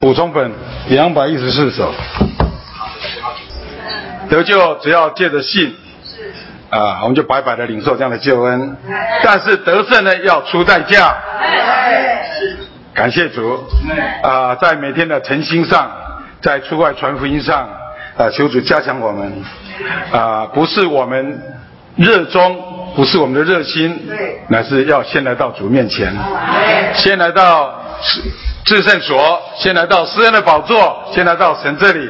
补充本两百一十四首，得救只要借着信，啊，我们就白白的领受这样的救恩。但是得胜呢，要出代价。感谢主，啊，在每天的诚心上，在出外传福音上，啊，求主加强我们，啊，不是我们热衷，不是我们的热心，乃是要先来到主面前，先来到至圣所，先来到诗恩的宝座，先来到神这里，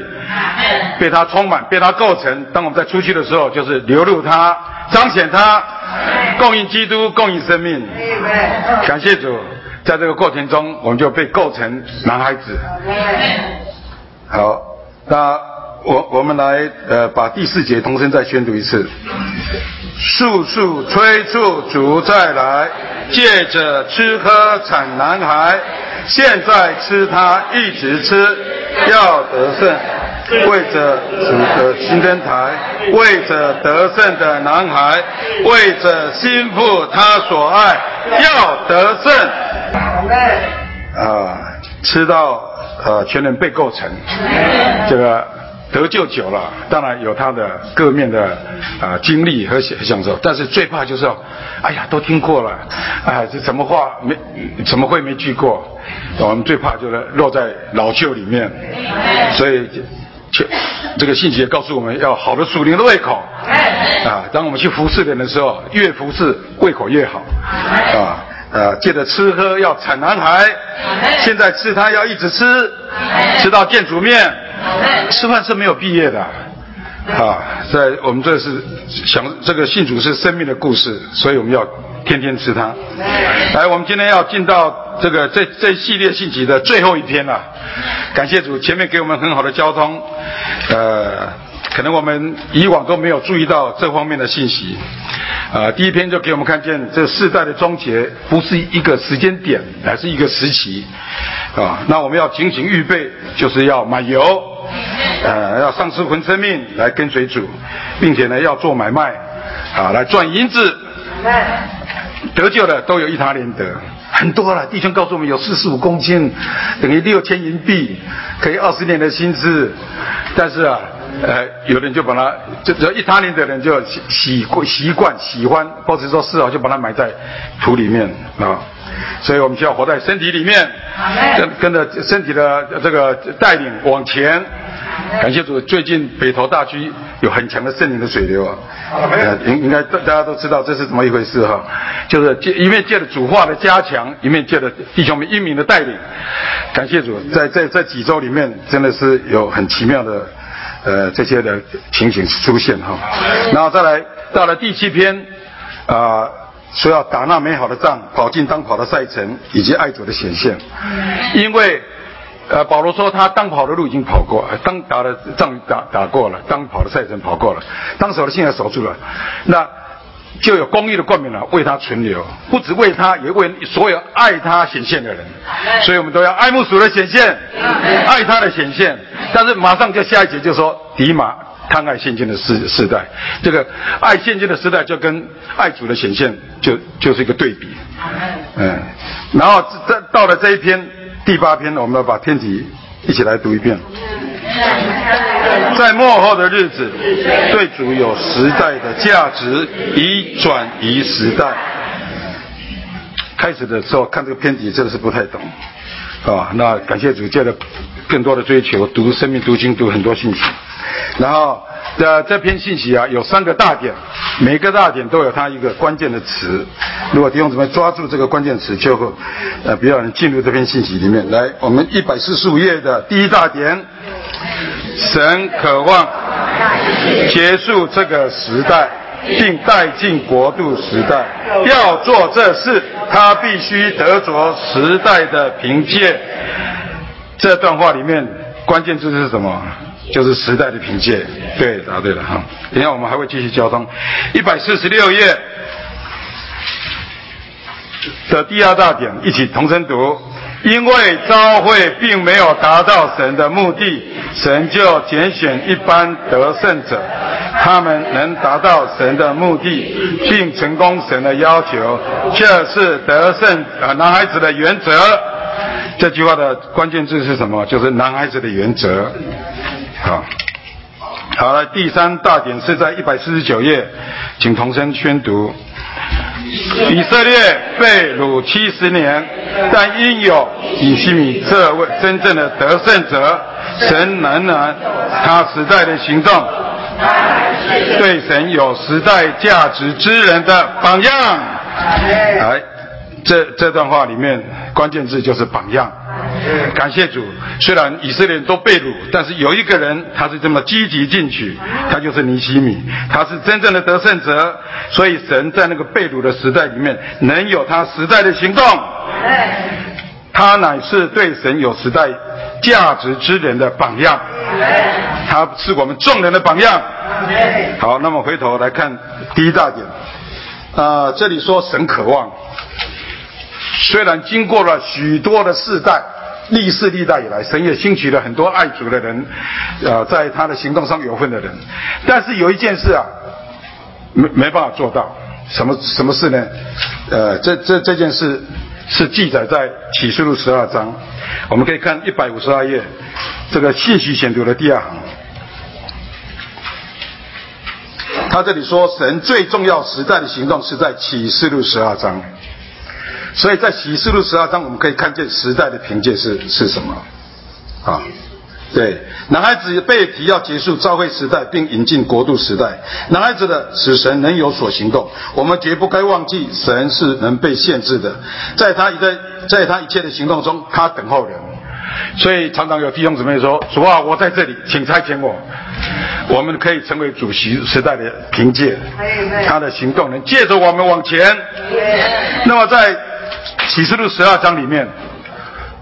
被他充满，被他构成。当我们在出去的时候，就是流入他，彰显他，供应基督，供应生命。感谢主。在这个过程中，我们就被构成男孩子。好，那我我们来呃把第四节同声再宣读一次。速速催促主再来，借着吃喝产男孩，现在吃他一直吃，要得胜。为着主的新灯台，为着得胜的男孩，为着心腹他所爱，要得胜。啊，吃到呃全人被构成，这个得救久了，当然有他的各面的啊经历和享享受，但是最怕就是说，哎呀都听过了，哎这什么话没怎么会没去过？我们最怕就是落在老旧里面，所以。这个信息也告诉我们要好的属灵的胃口啊！当我们去服侍人的时候，越服侍胃口越好啊！呃，借着吃喝要产男孩，现在吃他要一直吃，吃到见主面。吃饭是没有毕业的啊！在我们这是想这个信主是生命的故事，所以我们要天天吃它。来，我们今天要进到。这个这这系列信息的最后一篇了，感谢主，前面给我们很好的交通，呃，可能我们以往都没有注意到这方面的信息，啊，第一篇就给我们看见这世代的终结不是一个时间点，而是一个时期，啊，那我们要紧紧预备，就是要买油，呃，要丧失魂生命来跟随主，并且呢要做买卖，啊，来赚银子，得救的都有一塔连得。很多了，弟兄告诉我们有四十五公斤，等于六千银币，可以二十年的薪资。但是啊，呃，有人就把它，就只要意大利的人就习习惯习惯喜欢，或者说是啊，就把它埋在土里面啊。所以我们需要活在身体里面，跟跟着身体的这个带领往前。感谢主，最近北投大区有很强的圣灵的水流啊，应应该大大家都知道这是怎么一回事哈，就是借一面借着主化的加强，一面借着弟兄们英明的带领。感谢主，在在这几周里面，真的是有很奇妙的呃这些的情形出现哈。然后再来到了第七篇啊，说要打那美好的仗，跑进当跑的赛程，以及爱主的显现，因为。呃，保罗说他当跑的路已经跑过，当打的仗打打过了，当跑的赛程跑过了，当守的信仰守住了，那就有公义的冠冕了，为他存留，不止为他，也为所有爱他显现的人。所以我们都要爱慕主的显现，爱他的显现。但是马上就下一节就说，迪马贪爱现金的时时代，这个爱现金的时代就跟爱主的显现就就是一个对比。嗯，然后这到了这一篇。第八篇，我们要把天体一起来读一遍。在末后的日子，对主有时代的价值，以转移时代。开始的时候看这个篇题真的是不太懂，啊，那感谢主借了更多的追求，读生命读经读很多信息，然后。的这篇信息啊，有三个大点，每个大点都有它一个关键的词。如果弟兄姊妹抓住这个关键词，就会呃比较能进入这篇信息里面来。我们一百四十五页的第一大点，神渴望结束这个时代，并带进国度时代。要做这事，他必须得着时代的凭借。这段话里面关键字是什么？就是时代的凭借，对，答对了哈。等下我们还会继续交通。一百四十六页的第二大点，一起同声读。因为召会并没有达到神的目的，神就拣选一般得胜者，他们能达到神的目的，并成功神的要求，这是得胜啊男孩子的原则。这句话的关键字是什么？就是男孩子的原则。好，好了，第三大点是在一百四十九页，请同声宣读。以色列被掳七十年，但因有以西米这位真正的得胜者，神能然他时代的行动，对神有时代价值之人的榜样。来，这这段话里面关键字就是榜样。感谢主，虽然以色列人都被掳，但是有一个人他是这么积极进取，他就是尼西米，他是真正的得胜者。所以神在那个被掳的时代里面，能有他时代的行动，他乃是对神有时代价值之人的榜样，他是我们众人的榜样。好，那么回头来看第一大点，啊，这里说神渴望，虽然经过了许多的世代。历世历代以来，神也兴起了很多爱主的人，呃，在他的行动上有份的人。但是有一件事啊，没没办法做到，什么什么事呢？呃，这这这件事是记载在启示录十二章，我们可以看一百五十二页，这个信息选读的第二行。他这里说，神最重要时代的行动是在启示录十二章。所以在启示录十二章，我们可以看见时代的凭借是是什么？啊，对，男孩子被提要结束召会时代，并引进国度时代。男孩子的死神能有所行动，我们绝不该忘记，神是能被限制的，在他一在在他一切的行动中，他等候人。所以常常有弟兄姊妹说：“主啊，我在这里，请差遣我。”我们可以成为主席时代的凭借，他的行动能借着我们往前。那么在。启示录十二章里面，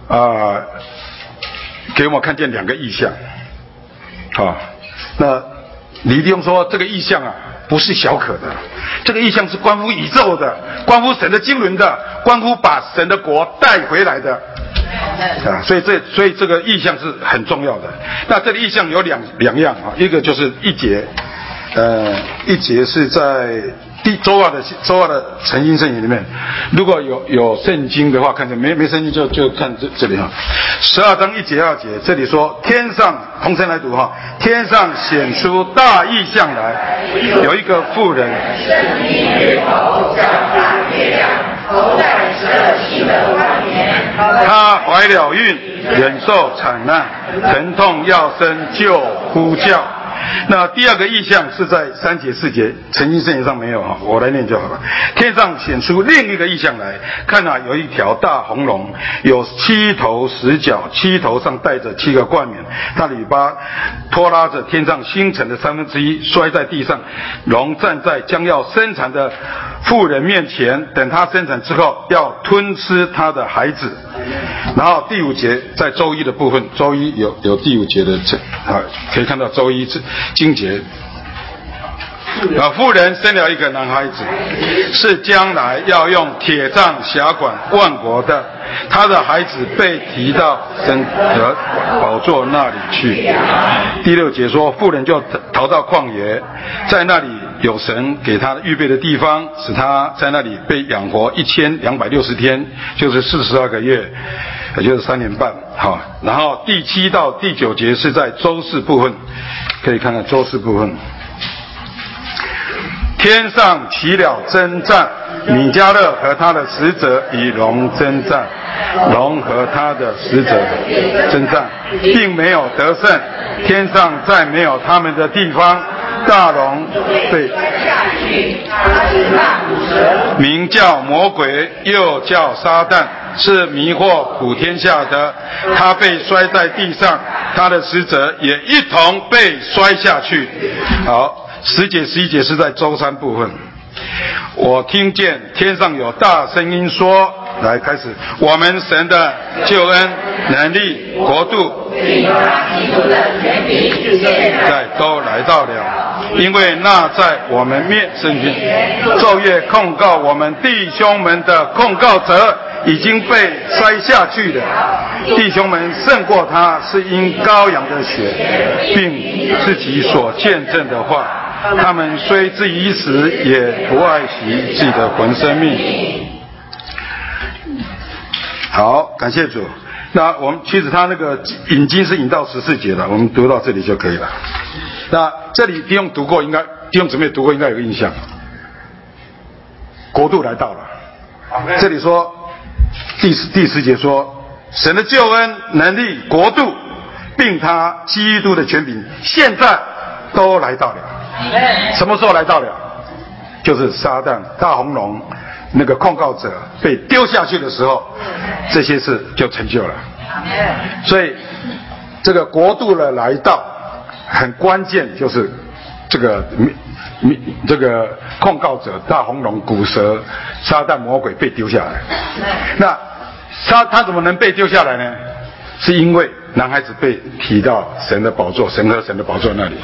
啊，给我们看见两个意象，啊，那李弟兄说这个意象啊不是小可的，这个意象是关乎宇宙的，关乎神的经纶的，关乎把神的国带回来的，啊，所以这所以这个意象是很重要的。那这个意象有两两样啊，一个就是一节，呃，一节是在。第周二的周二的诚心圣言里面，如果有有圣经的话，看见没没圣经就就看这这里哈，十二章一节二节，这里说天上同声来读哈，天上显出大异象来，有一个妇人，她怀了孕，忍受产难，疼痛要生就呼叫。那第二个意象是在三节四节，曾经圣经上没有哈，我来念就好了。天上显出另一个意象来，看啊，有一条大红龙，有七头十角，七头上带着七个冠冕，它尾巴拖拉着天上星辰的三分之一，摔在地上。龙站在将要生产的妇人面前，等他生产之后，要吞吃他的孩子。然后第五节在周一的部分，周一有有第五节的这啊，可以看到周一这。金节，啊，妇人生了一个男孩子，是将来要用铁杖辖管万国的。他的孩子被提到神的宝座那里去。第六节说，妇人就逃到旷野，在那里有神给他预备的地方，使他在那里被养活一千两百六十天，就是四十二个月，也就是三年半。好，然后第七到第九节是在周四部分。可以看看周四部分，天上起了征战，米迦勒和他的使者与龙征战，龙和他的使者征战，并没有得胜。天上再没有他们的地方，大龙被名叫魔鬼，又叫撒旦。是迷惑普天下的，他被摔在地上，他的使者也一同被摔下去。好，十节十一节是在周三部分。我听见天上有大声音说：“来开始，我们神的救恩、能力、国度，现在都来到了，因为那在我们面圣经昼夜控告我们弟兄们的控告者。”已经被摔下去了弟兄们胜过他，是因羔羊的血，并自己所见证的话。他们虽至于死，也不爱惜自己的魂生命。好，感谢主。那我们其实他那个引经是引到十四节的，我们读到这里就可以了。那这里弟兄读过，应该弟兄姊妹读过，应该有个印象。国度来到了，这里说第十第十节说，神的救恩能力国度，并他基督的权柄，现在都来到了。什么时候来到了？就是撒旦大红龙那个控告者被丢下去的时候，这些事就成就了。所以这个国度的来到很关键，就是这个这个控告者大红龙骨蛇撒旦魔鬼被丢下来。那他他怎么能被丢下来呢？是因为男孩子被提到神的宝座，神和神的宝座那里。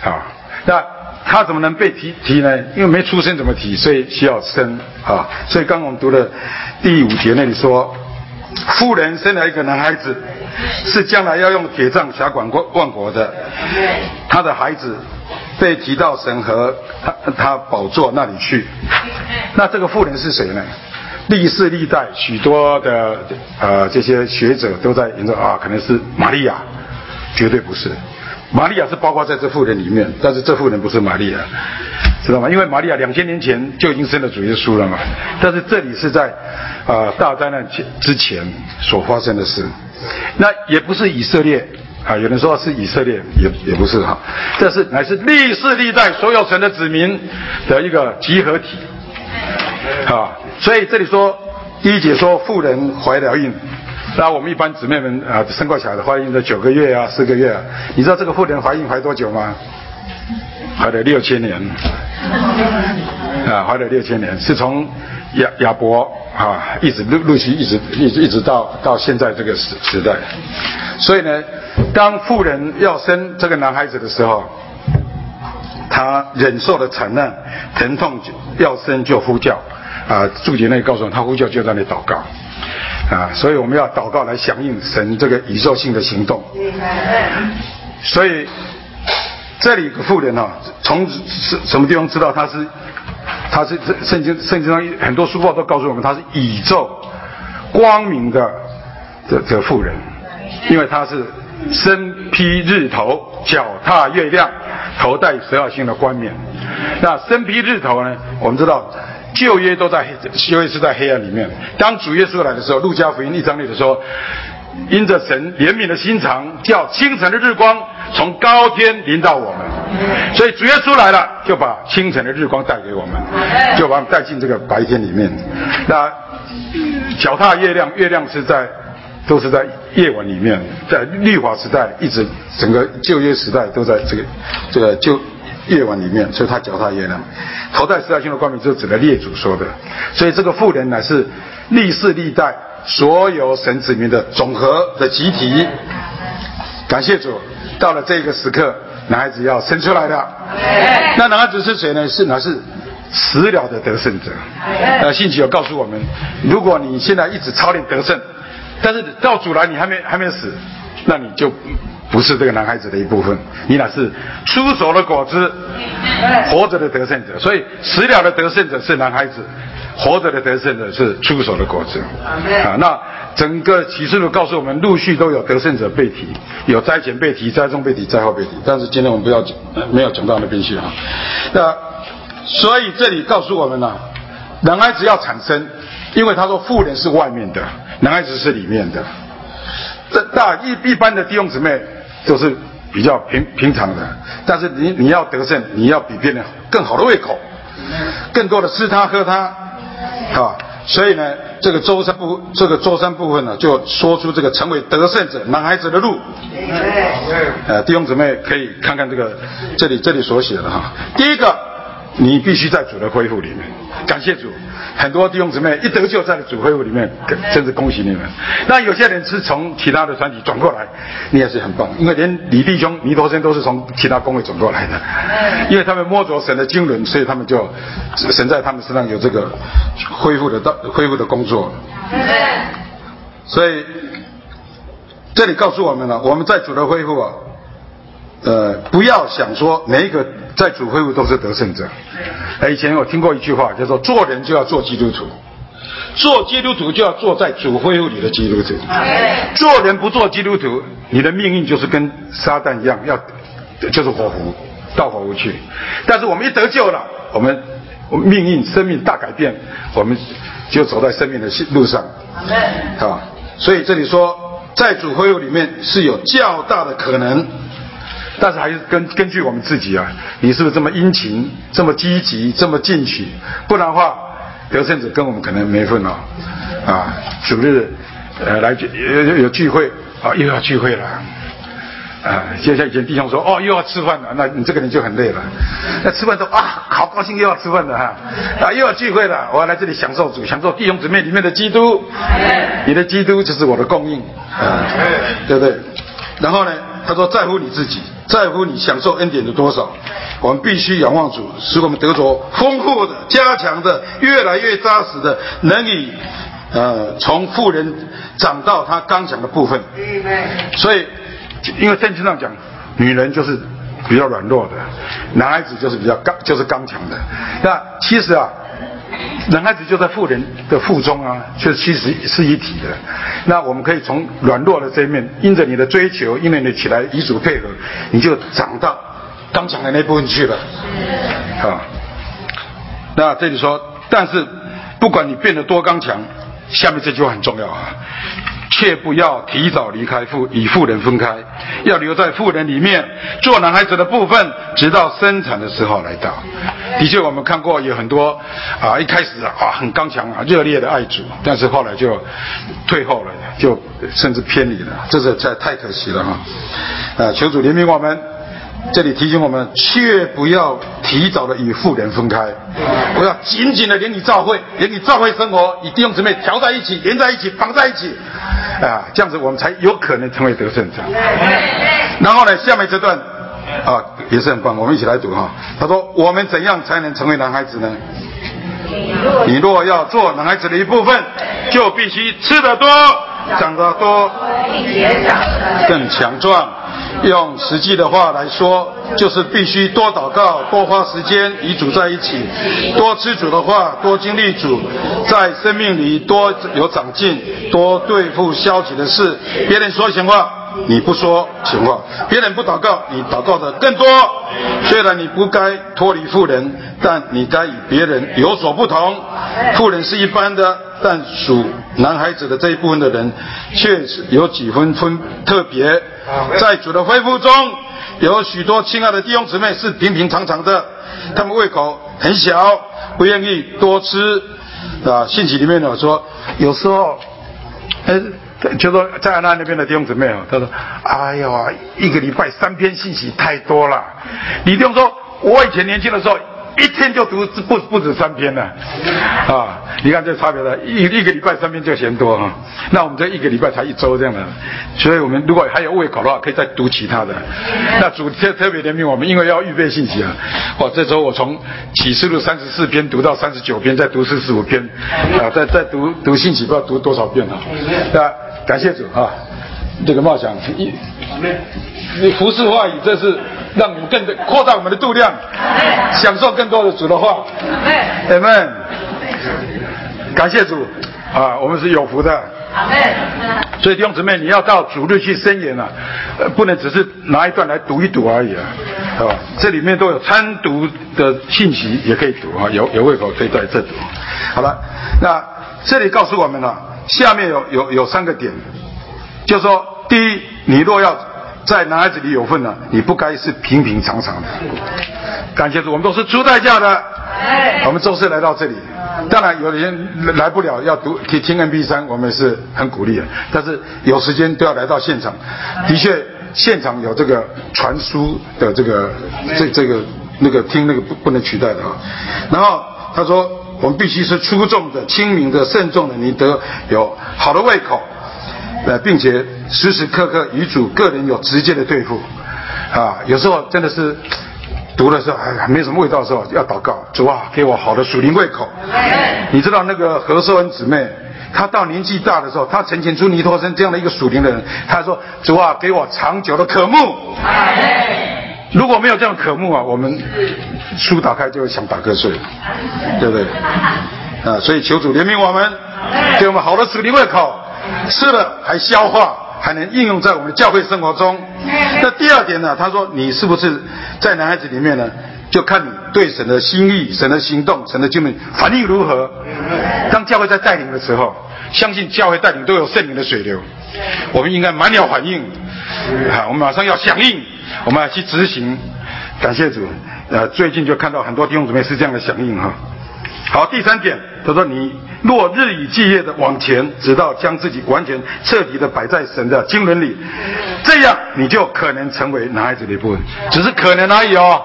好，那。他怎么能被提提呢？因为没出生怎么提？所以需要生啊！所以刚我们读的第五节那里说，妇人生了一个男孩子，是将来要用铁杖辖管万万国的。他的孩子被提到神和他他宝座那里去。那这个妇人是谁呢？历世历代许多的呃这些学者都在研究啊，可能是玛利亚，绝对不是。玛利亚是包括在这妇人里面，但是这妇人不是玛利亚，知道吗？因为玛利亚两千年前就已经生了主耶稣了嘛。但是这里是在啊大灾难前之前所发生的事，那也不是以色列啊，有人说是以色列，也也不是哈，这是乃是历世历代所有神的子民的一个集合体啊。所以这里说一节说妇人怀了孕。那我们一般姊妹们啊，生过小孩的怀孕的九个月啊，四个月啊，你知道这个妇人怀孕怀多久吗？怀了六千年，啊，怀了六千年，是从亚亚伯啊，一直陆陆续一直一直一直到到现在这个时时代。所以呢，当妇人要生这个男孩子的时候，他忍受了惨难、疼痛，要生就呼叫啊。注解那里告诉我，他呼叫就在那里祷告。啊，所以我们要祷告来响应神这个宇宙性的行动。所以这里个妇人啊，从什什么地方知道他是？他是圣经圣经上很多书报都告诉我们，他是宇宙光明的这这妇人，因为他是身披日头，脚踏月亮，头戴十二星的冠冕。那身披日头呢？我们知道。旧约都在黑旧约是在黑暗里面。当主耶稣来的时候，路加福音一章里头说：“因着神怜悯的心肠，叫清晨的日光从高天临到我们。”所以主耶稣来了，就把清晨的日光带给我们，就把我们带进这个白天里面。那脚踏月亮，月亮是在都是在夜晚里面，在律法时代一直整个旧约时代都在这个这个旧。夜晚里面，所以他脚踏月亮，头戴十二星的冠冕，就指的列祖说的。所以这个妇人乃是历世历代所有神子民的总和的集体。感谢主，到了这个时刻，男孩子要生出来了。那男孩子是谁呢？是乃是死了的得胜者。呃，信息有告诉我们，如果你现在一直操练得胜，但是到主来你还没还没死，那你就。不是这个男孩子的一部分，你乃是出手的果子，活着的得胜者。所以死了的得胜者是男孩子，活着的得胜者是出手的果子。啊，那整个启示录告诉我们，陆续都有得胜者被提，有灾前被提、灾中被提、灾后被提。但是今天我们不要讲，没有讲到那边去啊。那所以这里告诉我们呢，男孩子要产生，因为他说妇人是外面的，男孩子是里面的。这大一一般的弟兄姊妹。都是比较平平常的，但是你你要得胜，你要比别人更好的胃口，更多的吃他喝他，啊，所以呢，这个周三部这个周三部分呢，就说出这个成为得胜者男孩子的路。呃，弟兄姊妹可以看看这个这里这里所写的哈，第一个，你必须在主的恢复里面，感谢主。很多弟兄姊妹一得救在主恢复里面，真是恭喜你们。那有些人是从其他的团体转过来，你也是很棒，因为连李弟兄、弥陀生都是从其他工会转过来的，因为他们摸着神的经纶，所以他们就神在他们身上有这个恢复的到恢复的工作。所以这里告诉我们了，我们在主的恢复啊。呃，不要想说每一个在主会务都是得胜者。哎，以前我听过一句话，叫做做人就要做基督徒。做基督徒就要坐在主恢复里的基督徒。做人不做基督徒，你的命运就是跟撒旦一样，要就是火湖，到火湖去。但是我们一得救了，我们命运生命大改变，我们就走在生命的路上。啊，所以这里说，在主恢复里面是有较大的可能。但是还是根根据我们自己啊，你是不是这么殷勤、这么积极、这么进取？不然的话，得胜者跟我们可能没份哦。啊，主日呃来有有有聚会啊，又要聚会了。啊，就像以前弟兄说，哦又要吃饭了，那你这个人就很累了。那吃饭说啊，好高兴又要吃饭了哈，啊又要聚会了，我要来这里享受主，享受弟兄姊妹里面的基督。你的基督就是我的供应，啊，对不对？然后呢，他说在乎你自己。在乎你享受恩典的多少，我们必须仰望主，使我们得着丰富的、加强的、越来越扎实的，能以呃从富人长到他刚强的部分。所以，因为圣经上讲，女人就是比较软弱的，男孩子就是比较刚，就是刚强的。那其实啊。男孩子就在妇人的腹中啊，就其实是一体的。那我们可以从软弱的这一面，因着你的追求，因为你起来与主配合，你就长到刚强的那部分去了。啊，那这里说，但是不管你变得多刚强，下面这句话很重要啊。却不要提早离开妇，与妇人分开，要留在妇人里面做男孩子的部分，直到生产的时候来到。的确，我们看过有很多啊，一开始啊很刚强啊，热烈的爱主，但是后来就退后了，就甚至偏离了，这是太太可惜了哈。啊，求主怜悯我们。这里提醒我们，切不要提早的与妇人分开，我要紧紧的连你教会，连你教会生活，与弟兄姊妹调在一起，连在一起，绑在一起，啊，这样子我们才有可能成为得胜者。然后呢，下面这段啊也是很棒，我们一起来读哈。他说：我们怎样才能成为男孩子呢？你若要做男孩子的一部分，就必须吃得多，长得多，更强壮。用实际的话来说，就是必须多祷告，多花时间与主在一起，多吃主的话，多经历主，在生命里多有长进，多对付消极的事。别人说闲话，你不说闲话；别人不祷告，你祷告的更多。虽然你不该脱离富人，但你该与别人有所不同。富人是一般的，但属男孩子的这一部分的人，确实有几分分特别。在主的恢复中，有许多亲爱的弟兄姊妹是平平常常的，他们胃口很小，不愿意多吃。啊，信息里面呢说，有时候，呃，就说在安娜那边的弟兄姊妹啊，他说：“哎呀，一个礼拜三篇信息太多了。”你弟兄说：“我以前年轻的时候。”一天就读不不止三篇呢，啊！你看这差别了，一一个礼拜三篇就嫌多哈。那我们这一个礼拜才一周这样的，所以我们如果还有胃口的话，可以再读其他的。那主特特别怜悯我们，因为要预备信息啊。哇，这周我从启示录三十四篇读到三十九篇，再读四十五篇，啊，再再读读信息，不知道读多少遍了。那感谢主啊，这个梦想一，你服侍话语，这是。让我们更的扩大我们的度量，享受更多的主的话。阿门。感谢主啊，我们是有福的。所以弟兄姊妹，你要到主日去申言啊，不能只是拿一段来读一读而已啊，是吧？这里面都有参读的信息，也可以读啊，有有胃口可以在这读。好了，那这里告诉我们了，下面有有有三个点，就说第一，你若要。在男孩子里有份呢，你不该是平平常常的。感谢主，我们都是出代价的。我们周四来到这里，当然有的人来不了，要读听听 M P 三，我们是很鼓励的。但是有时间都要来到现场。的确，现场有这个传输的这个这这个那个听那个不不能取代的啊。然后他说，我们必须是出众的、清明的、慎重的，你得有好的胃口。呃，并且时时刻刻与主个人有直接的对付，啊，有时候真的是读的时候，哎呀，没什么味道的时候，要祷告，主啊，给我好的属灵胃口。你知道那个何寿恩姊妹，她到年纪大的时候，她呈现出尼托生这样的一个属灵的人，她说，主啊，给我长久的渴慕。如果没有这样的渴慕啊，我们书打开就会想打瞌睡，对不对？啊，所以求主怜悯我们，给我们好的属灵胃口，吃了还消化，还能应用在我们的教会生活中。那第二点呢？他说你是不是在男孩子里面呢？就看你对神的心意、神的行动、神的经历反应如何。当教会在带领的时候，相信教会带领都有圣灵的水流，我们应该满了反应，啊，我们马上要响应，我们要去执行。感谢主，呃，最近就看到很多弟兄姊妹是这样的响应哈。好，第三点，他说你若日以继夜的往前，直到将自己完全彻底的摆在神的经纶里，这样你就可能成为男孩子的一部分，只是可能而已哦。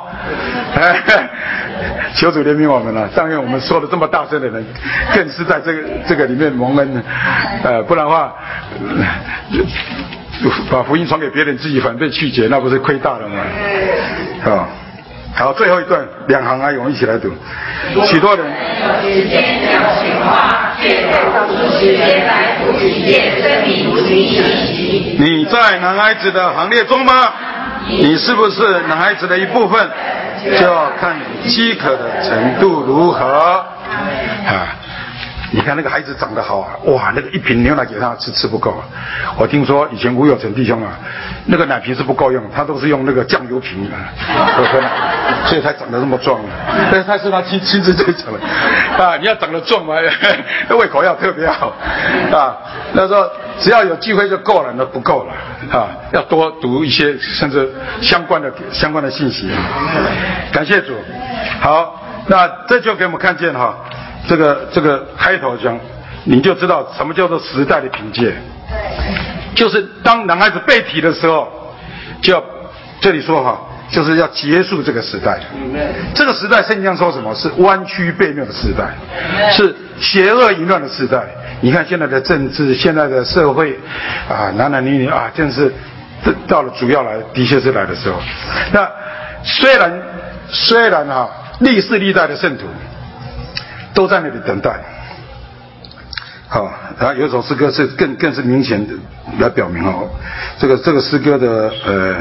求主怜悯我们了，但愿我们说的这么大声的人，更是在这个这个里面蒙恩，呃，不然的话，把福音传给别人，自己反被拒绝，那不是亏大了吗？啊。好，最后一段两行啊，我们一起来读。许多人。你在男孩子的行列中吗？你是不是男孩子的一部分？就要看你饥渴的程度如何啊。你看那个孩子长得好啊，哇，那个一瓶牛奶给他吃吃不够。啊我听说以前吴有成弟兄啊，那个奶瓶是不够用，他都是用那个酱油瓶啊喝喝奶，所以才长得那么壮。啊但是他是他亲亲自在讲的啊，你要长得壮嘛，胃口要特别好啊。他说只要有机会就够了，那不够了啊，要多读一些甚至相关的相关的信息。啊感谢主，好，那这就给我们看见哈。这个这个开头讲，你就知道什么叫做时代的凭借，对就是当男孩子被提的时候，就要这里说哈，就是要结束这个时代。这个时代圣经上说什么是弯曲背面的时代，是邪恶淫乱的时代。你看现在的政治，现在的社会，啊，男男女女啊，真是到了主要来，的确是来的时候。那虽然虽然哈，历世历代的圣徒。都在那里等待。好，然后有一首诗歌是更更是明显的来表明哦，这个这个诗歌的呃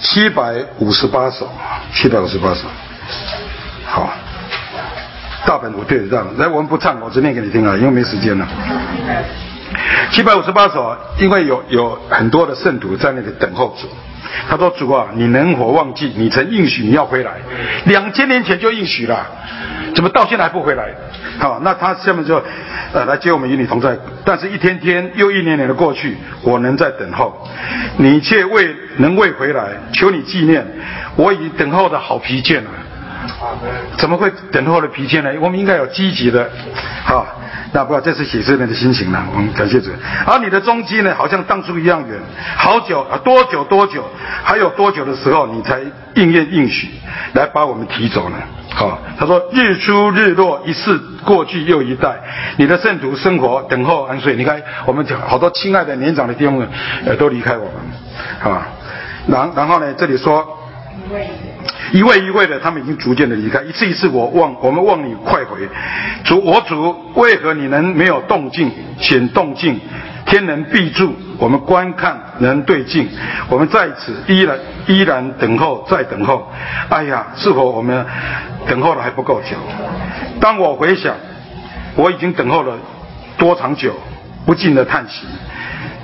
七百五十八首，七百五十八首。好，大本我对得上，来我们不唱，我只念给你听啊，因为没时间了。七百五十八首，因为有有很多的圣徒在那里等候主。他说：“主啊，你能否忘记你曾应许你要回来？两千年前就应许了。”怎么到现在还不回来？好，那他下面就，呃，来接我们与你同在。但是，一天天又一年年的过去，我仍在等候，你却未能未回来。求你纪念，我已经等候的好疲倦了。怎么会等候的疲倦呢？我们应该有积极的，好。那不，这是写诗人的心情了。我们感谢主。而你的踪迹呢，好像当初一样远。好久啊，多久多久？还有多久的时候，你才应验应许，来把我们提走呢？好，他说日出日落，一世过去又一代。你的圣徒生活等候安睡。你看，我们好多亲爱的年长的弟兄们呃，都离开我们，啊。然然后呢，这里说。一位一位的，他们已经逐渐的离开，一次一次，我望我们望你快回，主我主，为何你能没有动静显动静？天能闭住，我们观看能对镜，我们在此依然依然等候，再等候。哎呀，是否我们等候的还不够久？当我回想，我已经等候了多长久，不禁的叹息，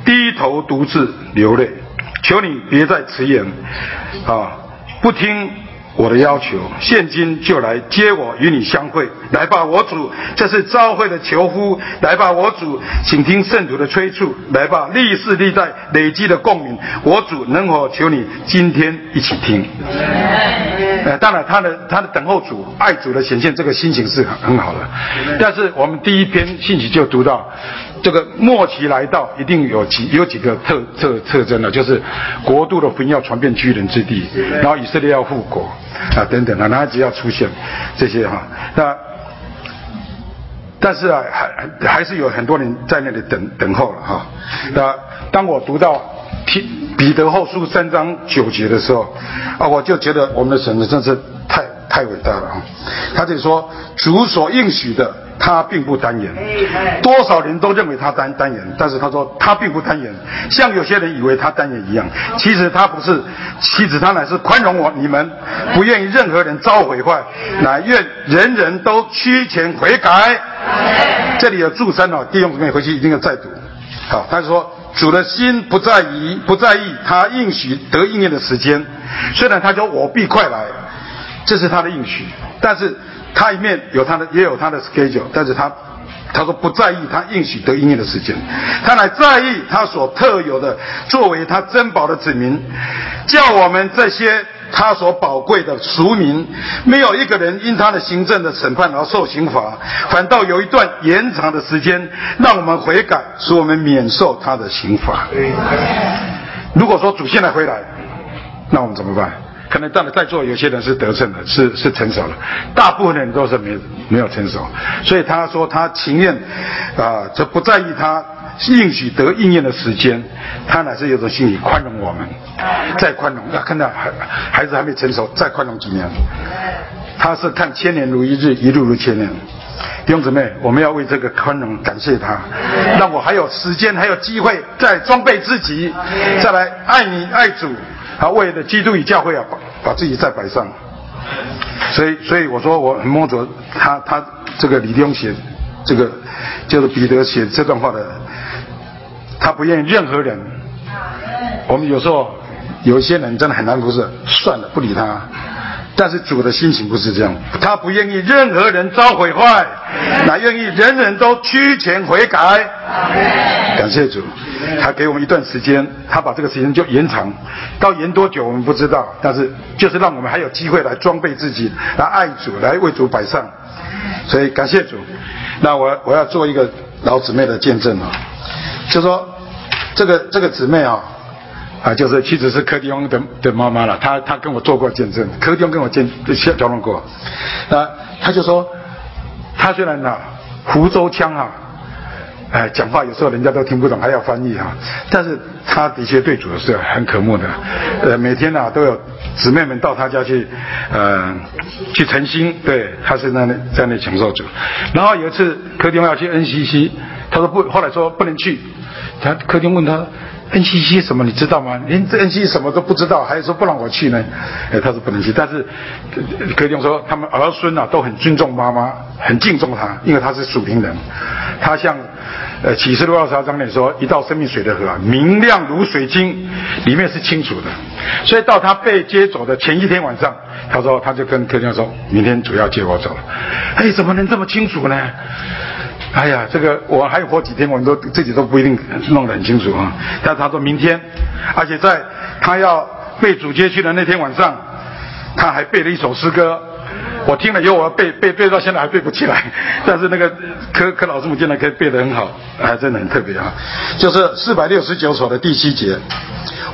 低头独自流泪。求你别再迟延，啊，不听。我的要求，现今就来接我与你相会，来吧，我主，这是召会的求呼，来吧，我主，请听圣徒的催促，来吧，历世历代累积的共鸣，我主能否求你今天一起听？呃，当然，他的他的等候主爱主的显现，这个心情是很很好的，但是我们第一篇信息就读到。这个末期来到，一定有几有几个特特特征呢？就是国度的福音要传遍居人之地，然后以色列要复国啊，等等啊，哪几要出现这些哈？那但是啊，还还是有很多人在那里等等候了哈。那当我读到彼得后书三章九节的时候啊，我就觉得我们的神真是太太伟大了啊！他就说主所应许的。他并不单言。多少人都认为他单单言，但是他说他并不单言，像有些人以为他单言一样。其实他不是，其实他乃是宽容我你们，不愿意任何人遭毁坏，乃愿人人都屈前悔改。这里有注三哦，弟兄姊妹回去一定要再读。好，他说主的心不在意，不在意他应许得应验的时间。虽然他说我必快来，这是他的应许，但是他一面有他的，也有他的 schedule，但是他他说不在意他应许得应验的时间，他乃在意他所特有的作为他珍宝的子民，叫我们这些。他所宝贵的俗民，没有一个人因他的行政的审判而受刑罚，反倒有一段延长的时间，让我们悔改，使我们免受他的刑罚。如果说主现在回来，那我们怎么办？可能到了在座有些人是得胜的，是是成熟了，大部分人都是没没有成熟，所以他说他情愿啊，这不在意他。应许得应验的时间，他乃是有种心理宽容我们，再宽容，要看到孩孩子还没成熟，再宽容几年。他是看千年如一日，一日如千年。弟兄姊妹，我们要为这个宽容感谢他，让我还有时间，还有机会再装备自己，再来爱你爱主，他，为了基督与教会啊，把把自己再摆上。所以，所以我说我很摸着他，他这个李弟兄写这个，就是彼得写这段话的。他不愿意任何人。我们有时候有些人真的很难服侍，算了，不理他。但是主的心情不是这样，他不愿意任何人遭毁坏，那愿意人人都屈前悔改。感谢主，他给我们一段时间，他把这个时间就延长，到延多久我们不知道，但是就是让我们还有机会来装备自己，来爱主，来为主摆上。所以感谢主。那我我要做一个老姊妹的见证啊。就说这个这个姊妹啊，啊，就是妻子是柯迪翁的的妈妈了。她她跟我做过见证，柯迪翁跟我见交交流过。那他就说，他虽然呢湖州腔啊，哎，讲话有时候人家都听不懂，还要翻译哈。但是他的确对主是很渴慕的，呃，每天呢都有姊妹们到他家去，呃，去诚心，对，他是那那在那享受主。然后有一次柯迪翁要去 NCC，他说不，后来说不能去。他客厅问他，NCC 什么你知道吗？连 NCC 什么都不知道，还说不让我去呢？哎，他说不能去。但是客厅说他们儿孙啊都很尊重妈妈，很敬重她，因为她是属灵人。他像呃启示录二十二章里说，一道生命水的河，明亮如水晶，里面是清楚的。所以到他被接走的前一天晚上，他说他就跟客厅说，明天主要接我走。哎，怎么能这么清楚呢？哎呀，这个我还有活几天，我们都自己都不一定弄得很清楚啊。但他说明天，而且在他要被主接去的那天晚上，他还背了一首诗歌。我听了以后，我背背背到现在还背不起来。但是那个柯柯老师们竟然可以背得很好，还，真的很特别啊。就是四百六十九首的第七节。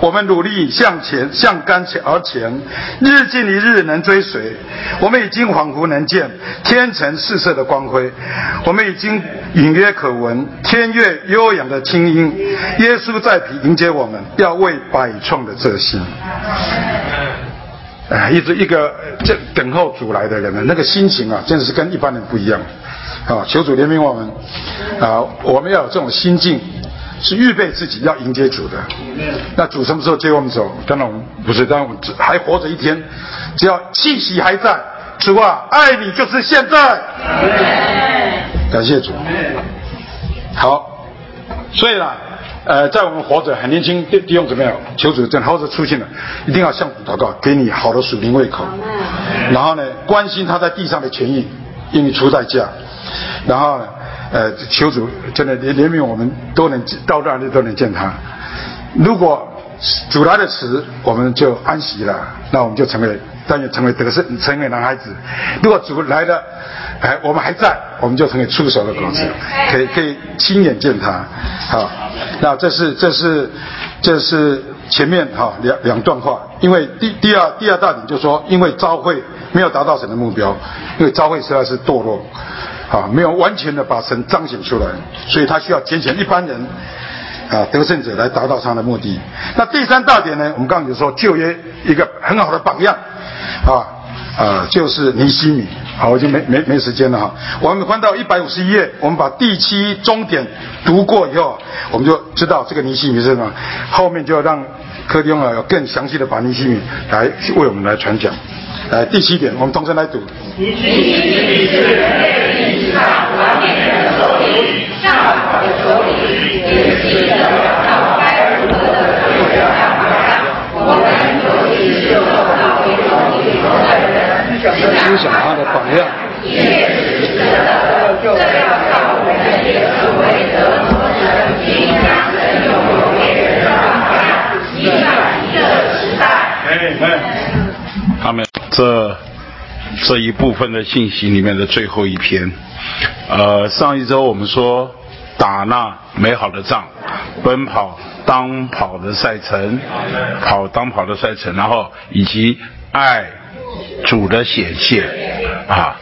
我们努力向前，向干前而前，日进一日能追随。我们已经恍惚能见天成四色的光辉，我们已经隐约可闻天乐悠扬的清音。耶稣在彼迎接我们，要为百创的这心。哎，一直一个这等候主来的人呢，那个心情啊，真的是跟一般人不一样。啊，求主怜悯我们，啊，我们要有这种心境。是预备自己要迎接主的，那主什么时候接我们走？当然我们不是，当然我们还活着一天，只要气息还在，主啊，爱你就是现在。感谢主。好，所以呢，呃，在我们活着很年轻弟弟兄怎么样？求主真好者出现了，一定要向主祷告，给你好的属灵胃口。然后呢，关心他在地上的权益，因为出代价。然后呢。呃，求主真的怜怜悯我们，都能到那里都能见他。如果主来的迟，我们就安息了，那我们就成为但愿成为得胜，成为男孩子。如果主来了，哎，我们还在，我们就成为出手的果子，可以可以亲眼见他。好，那这是这是这是前面哈两两段话，因为第第二第二大点就是说，因为召会没有达到神的目标，因为召会实在是堕落。啊，没有完全的把神彰显出来，所以他需要拣选一般人，啊，得胜者来达到他的目的。那第三大点呢？我们刚刚就说旧约一个很好的榜样，啊，啊，就是尼西米。好，我就没没没时间了哈。我们翻到一百五十一页，我们把第七终点读过以后，我们就知道这个尼西米是什么。后面就要让柯丁啊，有更详细的把尼西米来为我们来传讲。来，第七点，我们同声来读。尼西米是历史上完美的首领，上好的首领，也是要到该如何的对象榜样。我们就是受到这种领袖的人，欣赏他的榜样。这要靠我们也成为德国人，欣赏人用别人的榜样，影响这个时代。他们这这一部分的信息里面的最后一篇，呃，上一周我们说打那美好的仗，奔跑当跑的赛程，跑当跑的赛程，然后以及爱主的显现啊，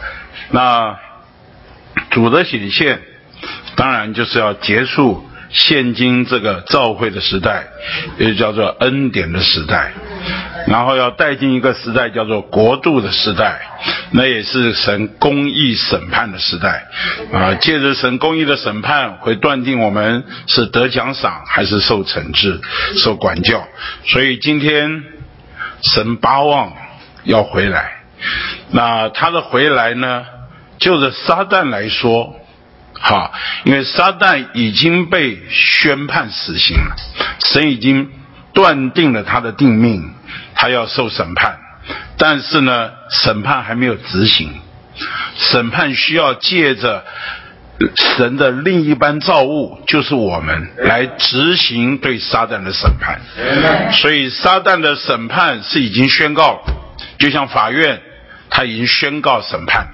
那主的显现当然就是要结束现今这个召会的时代，也叫做恩典的时代。然后要带进一个时代，叫做国度的时代，那也是神公义审判的时代啊。借着神公义的审判，会断定我们是得奖赏还是受惩治、受管教。所以今天神八望要回来，那他的回来呢，就着撒旦来说，哈，因为撒旦已经被宣判死刑了，神已经。断定了他的定命，他要受审判，但是呢，审判还没有执行，审判需要借着神的另一班造物，就是我们来执行对撒旦的审判。所以撒旦的审判是已经宣告了，就像法院他已经宣告审判，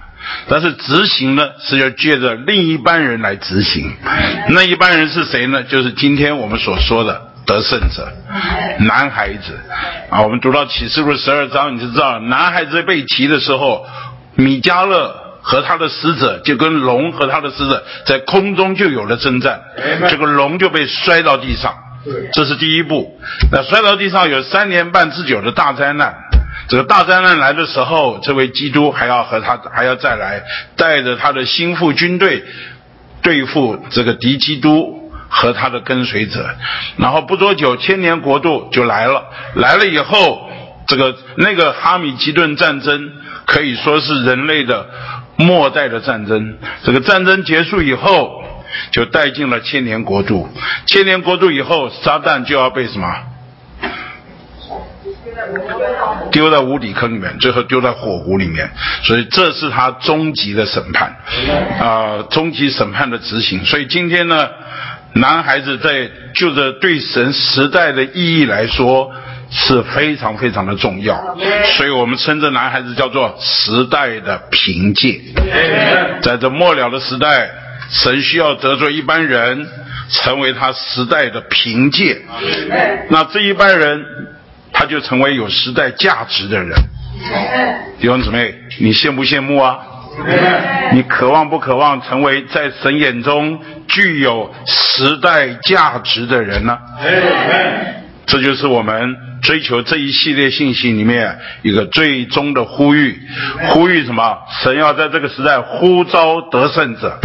但是执行呢是要借着另一班人来执行。那一般人是谁呢？就是今天我们所说的。得胜者，男孩子啊，我们读到启示录十二章，你就知道，男孩子被提的时候，米迦勒和他的使者就跟龙和他的使者在空中就有了征战，这个龙就被摔到地上，这是第一步。那摔到地上有三年半之久的大灾难，这个大灾难来的时候，这位基督还要和他还要再来，带着他的心腹军队对付这个敌基督。和他的跟随者，然后不多久，千年国度就来了。来了以后，这个那个哈米吉顿战争可以说是人类的末代的战争。这个战争结束以后，就带进了千年国度。千年国度以后，撒旦就要被什么？丢在无底坑里面，最后丢在火湖里面。所以这是他终极的审判，啊，终极审判的执行。所以今天呢？男孩子在就着对神时代的意义来说是非常非常的重要，所以我们称这男孩子叫做时代的凭借。在这末了的时代，神需要得罪一般人，成为他时代的凭借。那这一般人，他就成为有时代价值的人。弟兄姊妹，你羡不羡慕啊？你渴望不渴望成为在神眼中具有时代价值的人呢？这就是我们追求这一系列信息里面一个最终的呼吁。呼吁什么？神要在这个时代呼召得胜者，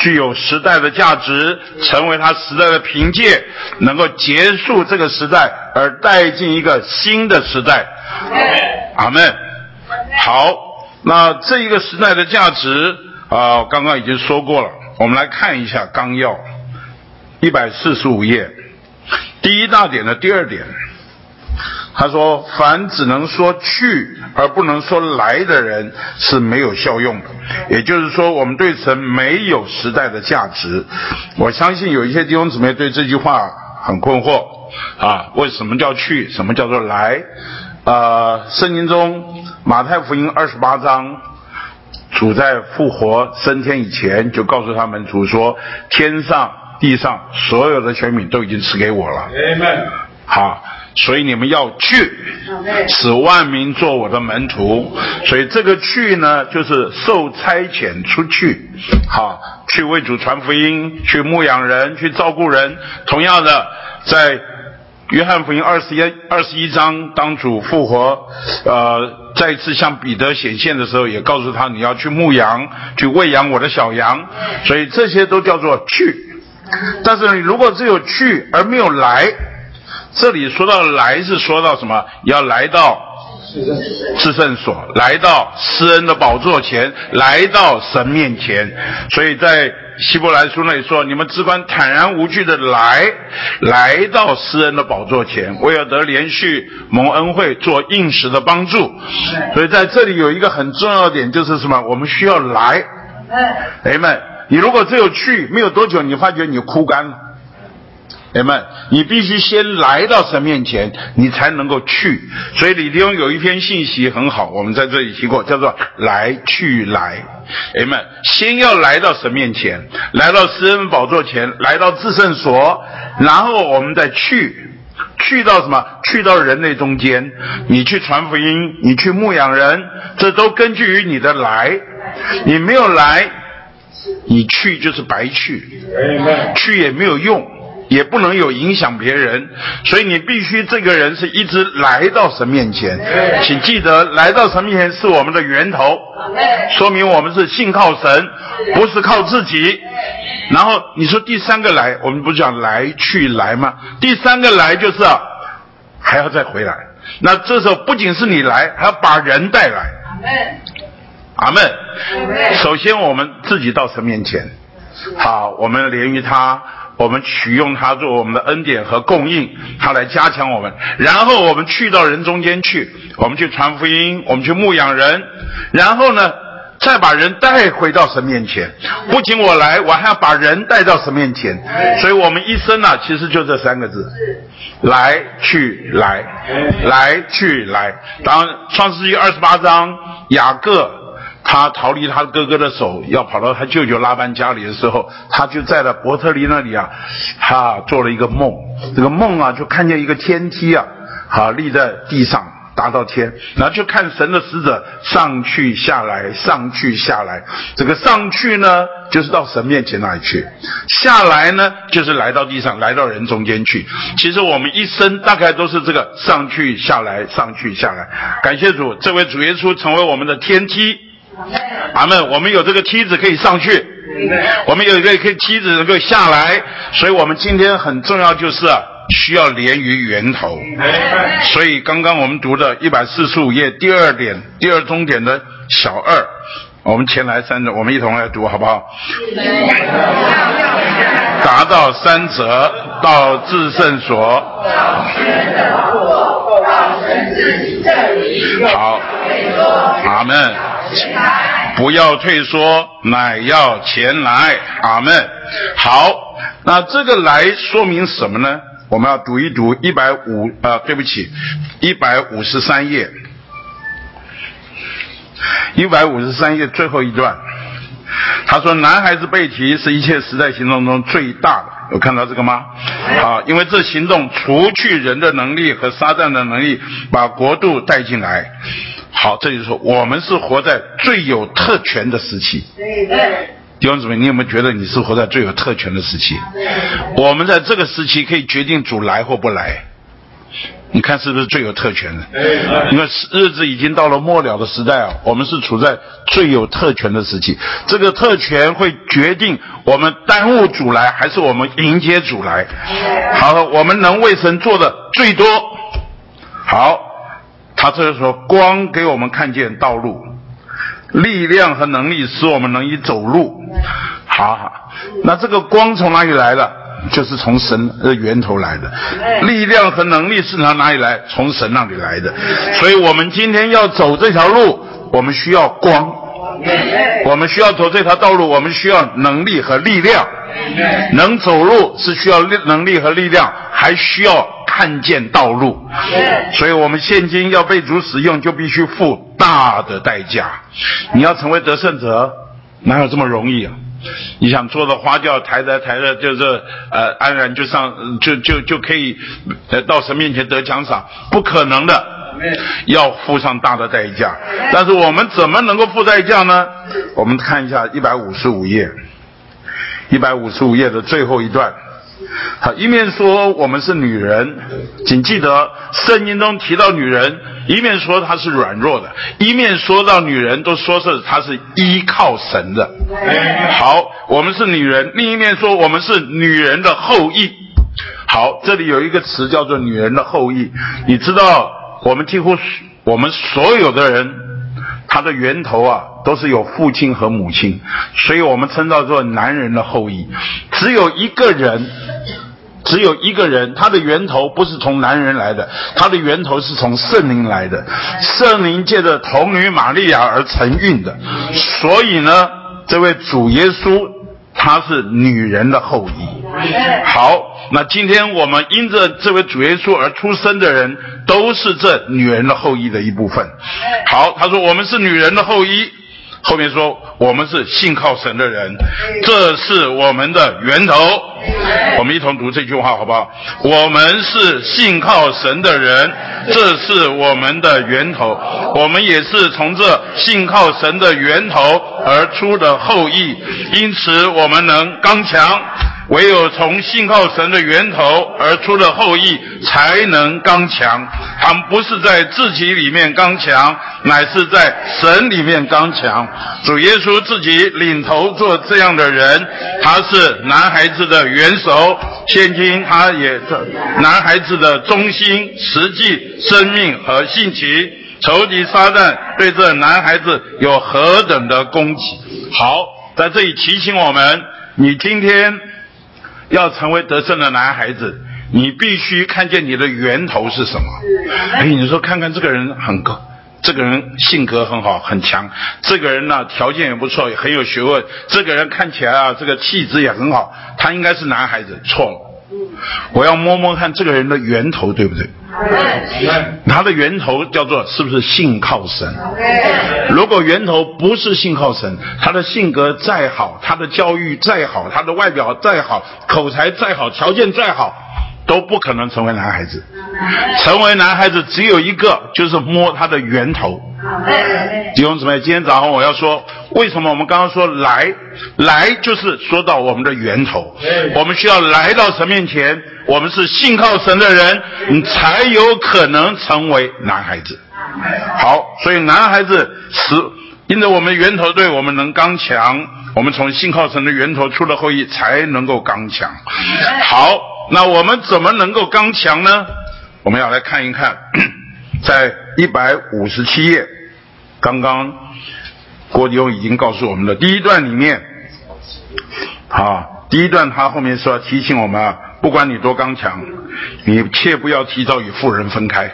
具有时代的价值，成为他时代的凭借，能够结束这个时代，而带进一个新的时代。阿门。好。那这一个时代的价值啊，刚刚已经说过了。我们来看一下纲要，一百四十五页，第一大点的第二点，他说：“凡只能说去而不能说来的人是没有效用的。”也就是说，我们对神没有时代的价值。我相信有一些弟兄姊妹对这句话很困惑啊，为什么叫去？什么叫做来？啊，圣经中马太福音二十八章，主在复活升天以前就告诉他们主说：天上地上所有的权柄都已经赐给我了。好，所以你们要去，使万民做我的门徒。所以这个去呢，就是受差遣出去，好，去为主传福音，去牧养人，去照顾人。同样的，在约翰福音二十一二十一章，当主复活，呃，再一次向彼得显现的时候，也告诉他你要去牧羊，去喂养我的小羊。所以这些都叫做去。但是你如果只有去而没有来，这里说到来是说到什么？要来到。至圣所来到施恩的宝座前，来到神面前，所以在希伯来书那里说：“你们只管坦然无惧的来，来到施恩的宝座前，为要得连续蒙恩惠，做应时的帮助。”所以在这里有一个很重要的点，就是什么？我们需要来。哎们，你如果只有去，没有多久，你发觉你枯干了。友们，你必须先来到神面前，你才能够去。所以李弟兄有一篇信息很好，我们在这里提过，叫做“来去来”。人们，先要来到神面前，来到施恩宝座前，来到至圣所，然后我们再去，去到什么？去到人类中间，你去传福音，你去牧养人，这都根据于你的来。你没有来，你去就是白去，去也没有用。也不能有影响别人，所以你必须这个人是一直来到神面前，请记得来到神面前是我们的源头，说明我们是信靠神，不是靠自己。然后你说第三个来，我们不讲来去来吗？第三个来就是还要再回来。那这时候不仅是你来，还要把人带来。阿门。首先我们自己到神面前，好，我们连于他。我们取用它做我们的恩典和供应，它来加强我们。然后我们去到人中间去，我们去传福音，我们去牧养人。然后呢，再把人带回到神面前。不仅我来，我还要把人带到神面前。所以我们一生呢，其实就这三个字：来去来，来去来。当创世纪二十八章雅各。他逃离他哥哥的手，要跑到他舅舅拉班家里的时候，他就在了伯特利那里啊，他做了一个梦。这个梦啊，就看见一个天梯啊，好立在地上，达到天，然后就看神的使者上去下来，上去下来。这个上去呢，就是到神面前那里去；下来呢，就是来到地上，来到人中间去。其实我们一生大概都是这个上去下来，上去下来。感谢主，这位主耶稣成为我们的天梯。阿门！我们有这个梯子可以上去，我们有一个可以梯子能够下来，所以我们今天很重要就是需要连于源头。所以刚刚我们读的一百四十五页第二点第二中点的小二，我们前来三者，我们一同来读好不好？达到三者，到至圣所。好，阿门。不要退缩，乃要前来。阿门。好，那这个来说明什么呢？我们要读一读一百五啊，对不起，一百五十三页，一百五十三页最后一段。他说：“男孩子背题是一切时代行动中最大的。”有看到这个吗？啊，因为这行动除去人的能力和撒旦的能力，把国度带进来。好，这就是说，我们是活在最有特权的时期。弟兄姊妹，你有没有觉得你是活在最有特权的时期？我们在这个时期可以决定主来或不来。你看是不是最有特权的？因为日子已经到了末了的时代啊，我们是处在最有特权的时期。这个特权会决定我们耽误主来，还是我们迎接主来。好，我们能为神做的最多。好。他这是说，光给我们看见道路，力量和能力使我们能以走路。好，那这个光从哪里来的？就是从神的源头来的。力量和能力是从哪里来？从神那里来的。所以我们今天要走这条路，我们需要光。我们需要走这条道路，我们需要能力和力量。能走路是需要力能力和力量，还需要。看见道路，所以我们现今要被主使用，就必须付大的代价。你要成为得胜者，哪有这么容易啊？你想坐着花轿抬着抬着，就是呃安然就上就就就可以呃到神面前得奖赏？不可能的，要付上大的代价。但是我们怎么能够付代价呢？我们看一下一百五十五页，一百五十五页的最后一段。好，一面说我们是女人，请记得圣经中提到女人，一面说她是软弱的，一面说到女人都说是她是依靠神的。好，我们是女人，另一面说我们是女人的后裔。好，这里有一个词叫做女人的后裔，你知道我们几乎我们所有的人，他的源头啊都是有父亲和母亲，所以我们称叫做男人的后裔。只有一个人。只有一个人，他的源头不是从男人来的，他的源头是从圣灵来的。圣灵借着童女玛利亚而承运的，所以呢，这位主耶稣他是女人的后裔。好，那今天我们因着这位主耶稣而出生的人，都是这女人的后裔的一部分。好，他说我们是女人的后裔。后面说我们是信靠神的人，这是我们的源头。我们一同读这句话好不好？我们是信靠神的人，这是我们的源头。我们也是从这信靠神的源头而出的后裔，因此我们能刚强。唯有从信靠神的源头而出的后裔，才能刚强。他们不是在自己里面刚强，乃是在神里面刚强。主耶稣自己领头做这样的人，他是男孩子的元首，现今他也是男孩子的中心、实际生命和性情。仇敌撒旦对这男孩子有何等的攻击？好，在这里提醒我们：你今天。要成为得胜的男孩子，你必须看见你的源头是什么。哎，你说看看这个人很高，这个人性格很好很强，这个人呢条件也不错，很有学问，这个人看起来啊这个气质也很好，他应该是男孩子。错了，我要摸摸看这个人的源头对不对？他的源头叫做是不是信靠神？如果源头不是信靠神，他的性格再好，他的教育再好，他的外表再好，口才再好，条件再好，都不可能成为男孩子。成为男孩子只有一个，就是摸他的源头。弟兄姊妹，今天早上我要说，为什么我们刚刚说来来，就是说到我们的源头，我们需要来到神面前，我们是信靠神的人，你才有可能成为男孩子。好，所以男孩子是因着我们源头对我们能刚强，我们从信靠神的源头出了后裔，才能够刚强。好，那我们怎么能够刚强呢？我们要来看一看。在一百五十七页，刚刚郭迪欧已经告诉我们的第一段里面，啊，第一段他后面说提醒我们啊，不管你多刚强，你切不要提早与富人分开。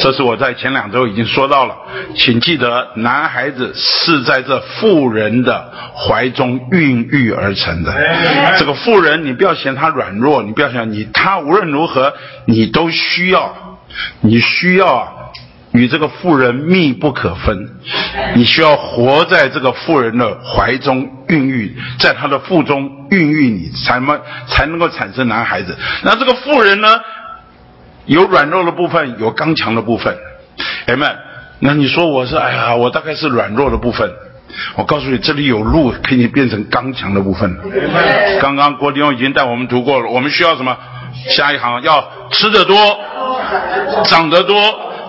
这是我在前两周已经说到了，请记得，男孩子是在这富人的怀中孕育而成的。这个富人，你不要嫌他软弱，你不要想你他无论如何，你都需要。你需要啊，与这个妇人密不可分，你需要活在这个妇人的怀中孕育，在她的腹中孕育你，才能才能够产生男孩子。那这个妇人呢，有软弱的部分，有刚强的部分。哎们，那你说我是哎呀，我大概是软弱的部分。我告诉你，这里有路可以变成刚强的部分。刚刚郭迪翁已经带我们读过了，我们需要什么？下一行要吃得多，长得多，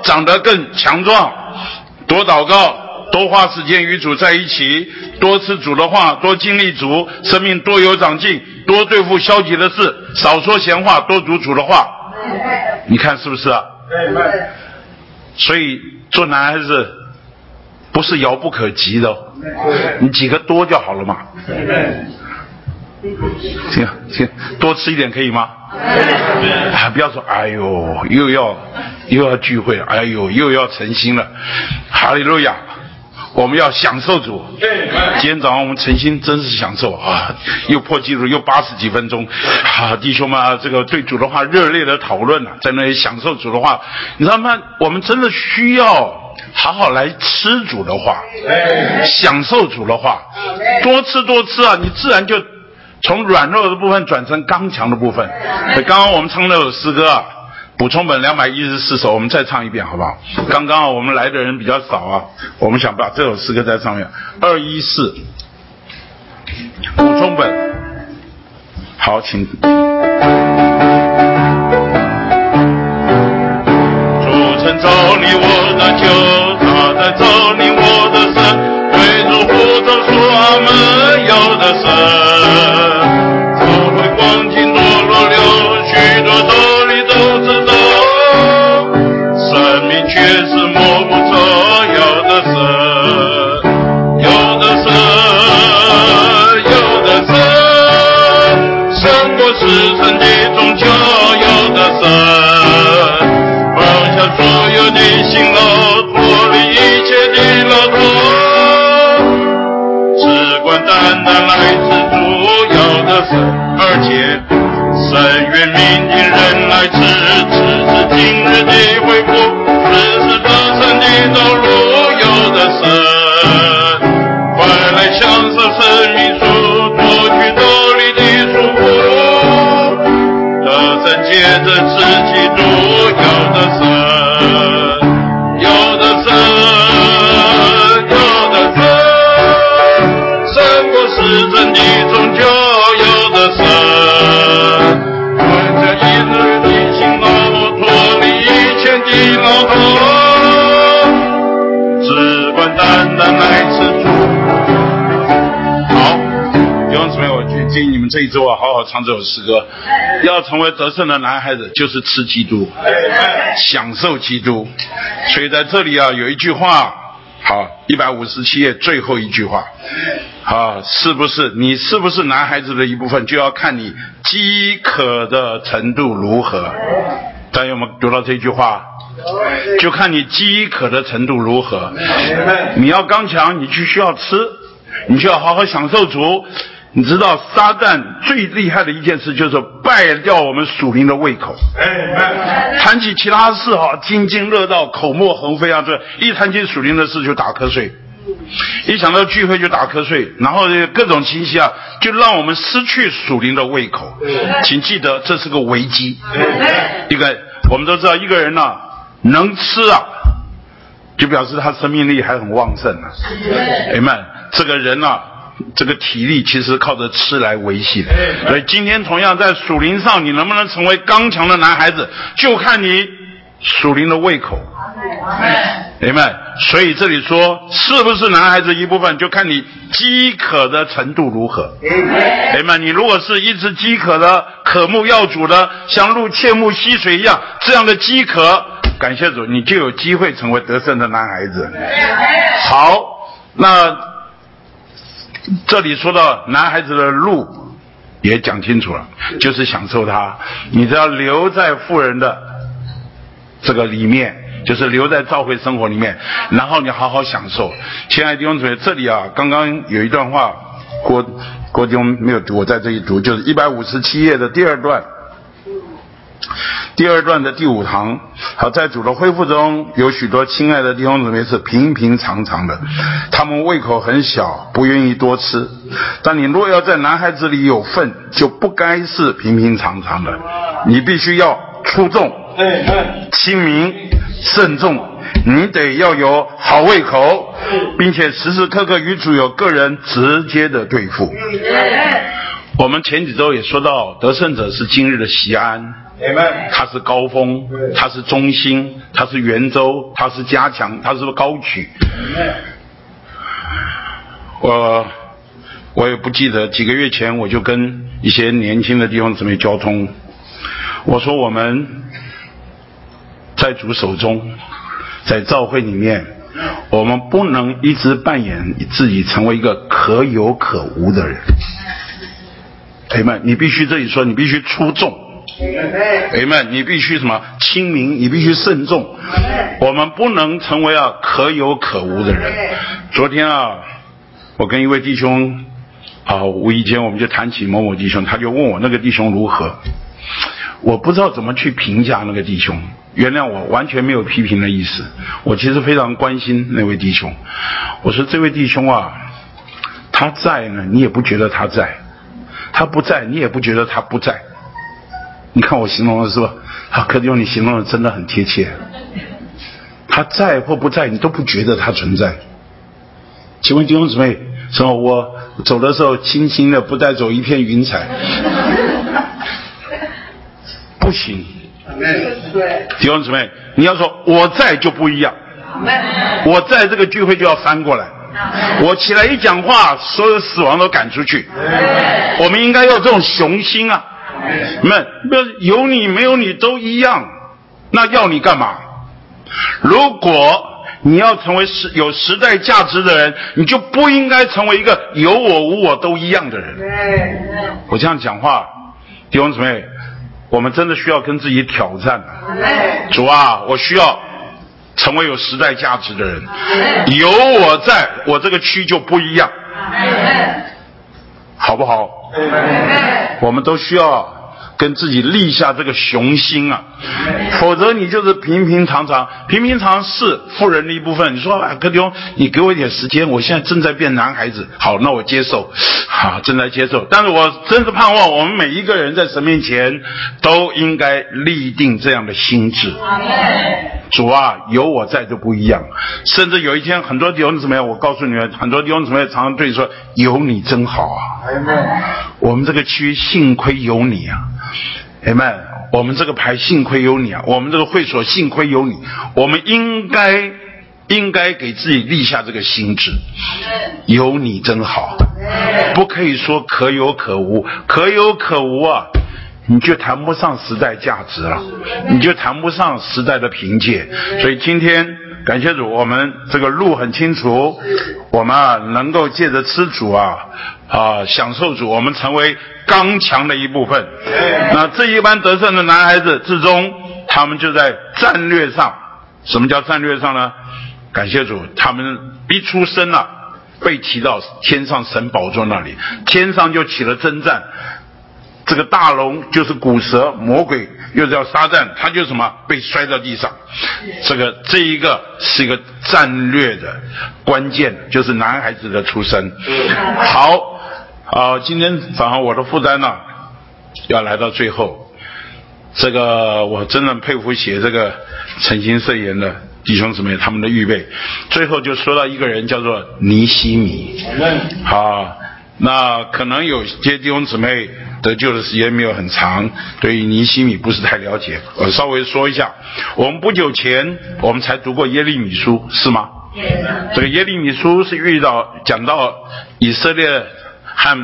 长得更强壮，多祷告，多花时间与主在一起，多吃主的话，多经历主，生命多有长进，多对付消极的事，少说闲话，多读主的话。你看是不是啊？所以做男孩子不是遥不可及的，你几个多就好了嘛。行行，多吃一点可以吗？啊，不要说，哎呦，又要又要聚会，哎呦，又要诚心了。哈利路亚，我们要享受主。今天早上我们诚心真是享受啊，又破纪录，又八十几分钟。啊，弟兄们，啊，这个对主的话热烈的讨论啊，在那里享受主的话。你知道吗？我们真的需要好好来吃主的话，享受主的话，多吃多吃啊，你自然就。从软弱的部分转成刚强的部分。刚刚我们唱那首诗歌啊，补充本两百一十四首，我们再唱一遍好不好？刚刚我们来的人比较少啊，我们想把这首诗歌在上面。二一四，补充本，好，请。主曾造你我。救，他愿命令人来吃，吃是今日的恢复，这是得胜的道路，有的是，快来享受生命树，脱去道理的束缚，得胜借着吃基督，有的是，有的是，有的是。胜过世真的宗教，这一周啊，好好唱这首诗歌。要成为得胜的男孩子，就是吃基督，享受基督。所以在这里啊，有一句话。好，一百五十七页最后一句话，啊，是不是你是不是男孩子的一部分，就要看你饥渴的程度如何。大家有没有读到这句话？就看你饥渴的程度如何。你要刚强，你就需要吃，你就要好好享受主。你知道撒旦最厉害的一件事就是败掉我们属灵的胃口。谈起其他事哈，津津乐道，口沫横飞啊！这一谈起属灵的事就打瞌睡，一想到聚会就打瞌睡，然后各种信息啊，就让我们失去属灵的胃口。请记得这是个危机。一个我们都知道，一个人呢、能吃啊，就表示他生命力还很旺盛啊。哎们，这个人呢、这个体力其实靠着吃来维系的，所以今天同样在属灵上，你能不能成为刚强的男孩子，就看你属灵的胃口。明白？所以这里说是不是男孩子一部分，就看你饥渴的程度如何。明白？你如果是一直饥渴的、渴慕要主的，像鹿切慕溪水一样，这样的饥渴，感谢主，你就有机会成为得胜的男孩子。好，那这里说到男孩子的路也讲清楚了，就是享受他。你只要留在富人的这个里面，就是留在教会生活里面，然后你好好享受。亲爱的弟兄姊妹，这里啊，刚刚有一段话，郭郭弟兄没有读，我在这里读，就是一百五十七页的第二段。第二段的第五堂，好，在主的恢复中，有许多亲爱的弟兄姊妹是平平常常的，他们胃口很小，不愿意多吃。但你若要在男孩子里有份，就不该是平平常常的，你必须要出众、亲民、慎重。你得要有好胃口，并且时时刻刻与主有个人直接的对付。我们前几周也说到，得胜者是今日的西安。它是高峰，它是中心，它是圆周，它是加强，它是高举。我我也不记得几个月前我就跟一些年轻的地方姊妹交通，我说我们在主手中，在教会里面，我们不能一直扮演自己成为一个可有可无的人。朋友们，你必须这里说，你必须出众。朋友们，你必须什么清明，你必须慎重。我们不能成为啊可有可无的人。昨天啊，我跟一位弟兄啊，无意间我们就谈起某某弟兄，他就问我那个弟兄如何。我不知道怎么去评价那个弟兄，原谅我，完全没有批评的意思。我其实非常关心那位弟兄。我说这位弟兄啊，他在呢，你也不觉得他在；他不在，你也不觉得他不在。你看我形容的是吧？啊，柯弟兄，你形容的真的很贴切。他在或不在，你都不觉得他存在。请问弟兄姊妹，什么？我走的时候轻轻的，不带走一片云彩。不行。对弟兄姊妹，你要说我在就不一样。我在这个聚会就要翻过来。我起来一讲话，所有死亡都赶出去。我们应该要这种雄心啊！们，有你没有你都一样，那要你干嘛？如果你要成为时有时代价值的人，你就不应该成为一个有我无我都一样的人。我这样讲话，弟兄姊妹，我们真的需要跟自己挑战。主啊，我需要。成为有时代价值的人，有我在，我这个区就不一样，好不好？我们都需要。跟自己立下这个雄心啊，否则你就是平平常常，平平常是富人的一部分。你说啊，哥弟兄，你给我一点时间，我现在正在变男孩子。好，那我接受，好，正在接受。但是我真是盼望我们每一个人在神面前都应该立定这样的心智。主啊，有我在就不一样。甚至有一天，很多弟兄怎么样？我告诉你们，很多弟兄怎么样？常常对你说：“有你真好啊！”我们这个区幸亏有你啊！哎们，我们这个牌幸亏有你啊！我们这个会所幸亏有你，我们应该应该给自己立下这个心志，有你真好，不可以说可有可无，可有可无啊，你就谈不上时代价值了，你就谈不上时代的凭借。所以今天感谢主，我们这个路很清楚，我们啊能够借着吃主啊啊享受主，我们成为。刚强的一部分，那这一般得胜的男孩子之中，他们就在战略上。什么叫战略上呢？感谢主，他们一出生啊，被提到天上神宝座那里，天上就起了征战。这个大龙就是古蛇魔鬼，又叫沙旦，他就什么被摔到地上。这个这一个是一个战略的关键，就是男孩子的出生。好。啊，今天早上我的负担呢，要来到最后，这个我真的佩服写这个诚心圣言的弟兄姊妹他们的预备。最后就说到一个人叫做尼西米，好，那可能有些弟兄姊妹得救的时间没有很长，对于尼西米不是太了解，我稍微说一下。我们不久前我们才读过耶利米书，是吗？这个耶利米书是遇到讲到以色列。和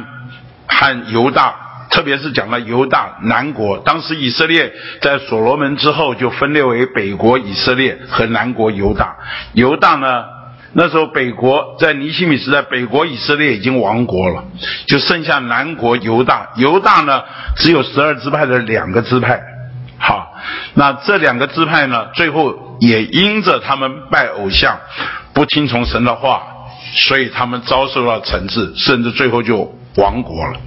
和犹大，特别是讲了犹大南国。当时以色列在所罗门之后就分裂为北国以色列和南国犹大。犹大呢，那时候北国在尼西米时代，北国以色列已经亡国了，就剩下南国犹大。犹大呢，只有十二支派的两个支派。好，那这两个支派呢，最后也因着他们拜偶像，不听从神的话。所以他们遭受了惩治，甚至最后就亡国了。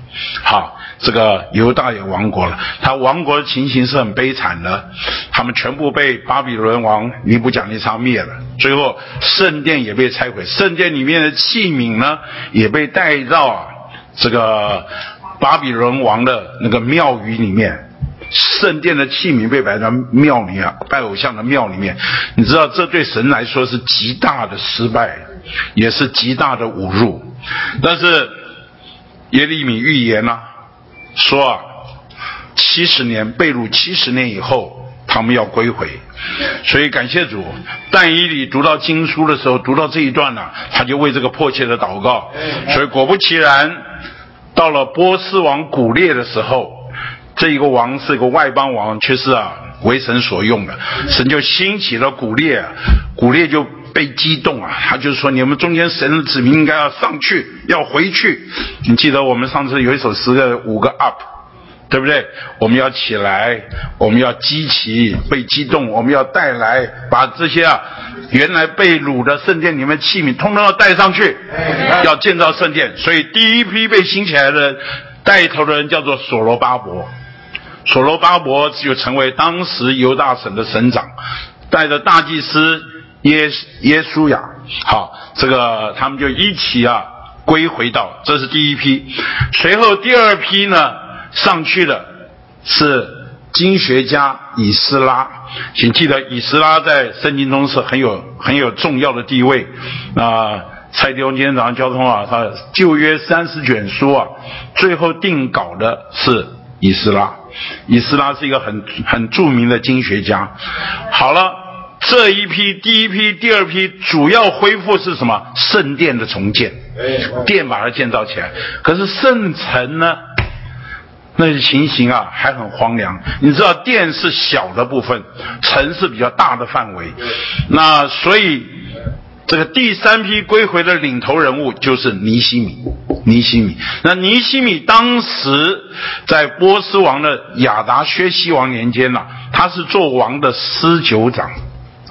好，这个犹大也亡国了。他亡国的情形是很悲惨的，他们全部被巴比伦王尼布甲尼撒灭了。最后圣殿也被拆毁，圣殿里面的器皿呢也被带到这个巴比伦王的那个庙宇里面。圣殿的器皿被摆在庙里啊，拜偶像的庙里面。你知道这对神来说是极大的失败。也是极大的侮辱，但是耶利米预言呢，说啊，七十年被掳七十年以后，他们要归回，所以感谢主。但以理读到经书的时候，读到这一段呢，他就为这个迫切的祷告。所以果不其然，到了波斯王古列的时候，这一个王是一个外邦王，却是啊为神所用的，神就兴起了古列，古列就。被激动啊！他就是说，你们中间神的子民应该要上去，要回去。你记得我们上次有一首诗的五个 up，对不对？我们要起来，我们要激起被激动，我们要带来把这些啊原来被掳的圣殿里面器皿，通通要带上去，要建造圣殿。所以第一批被兴起来的带头的人叫做所罗巴伯，所罗巴伯就成为当时犹大省的省长，带着大祭司。耶耶稣呀，好，这个他们就一起啊归回到，这是第一批。随后第二批呢上去的是经学家以斯拉，请记得以斯拉在圣经中是很有很有重要的地位。啊，蔡弟兄今天早上交通啊，他旧约三十卷书啊，最后定稿的是以斯拉，以斯拉是一个很很著名的经学家。好了。这一批第一批、第二批主要恢复是什么？圣殿的重建，殿把它建造起来。可是圣城呢？那些情形啊，还很荒凉。你知道，殿是小的部分，城是比较大的范围。那所以，这个第三批归回的领头人物就是尼西米。尼西米，那尼西米当时在波斯王的亚达薛西王年间呢，他是做王的司酒长。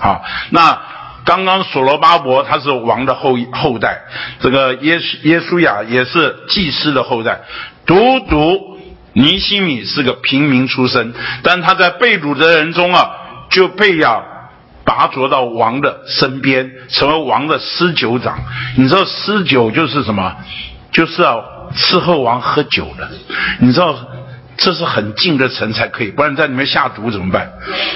啊，那刚刚所罗巴伯他是王的后后代，这个耶耶稣亚也是祭司的后代，独独尼西米是个平民出身，但他在被掳的人中啊，就被呀拔擢到王的身边，成为王的司酒长。你知道司酒就是什么？就是要伺候王喝酒的。你知道这是很近的城才可以，不然在里面下毒怎么办？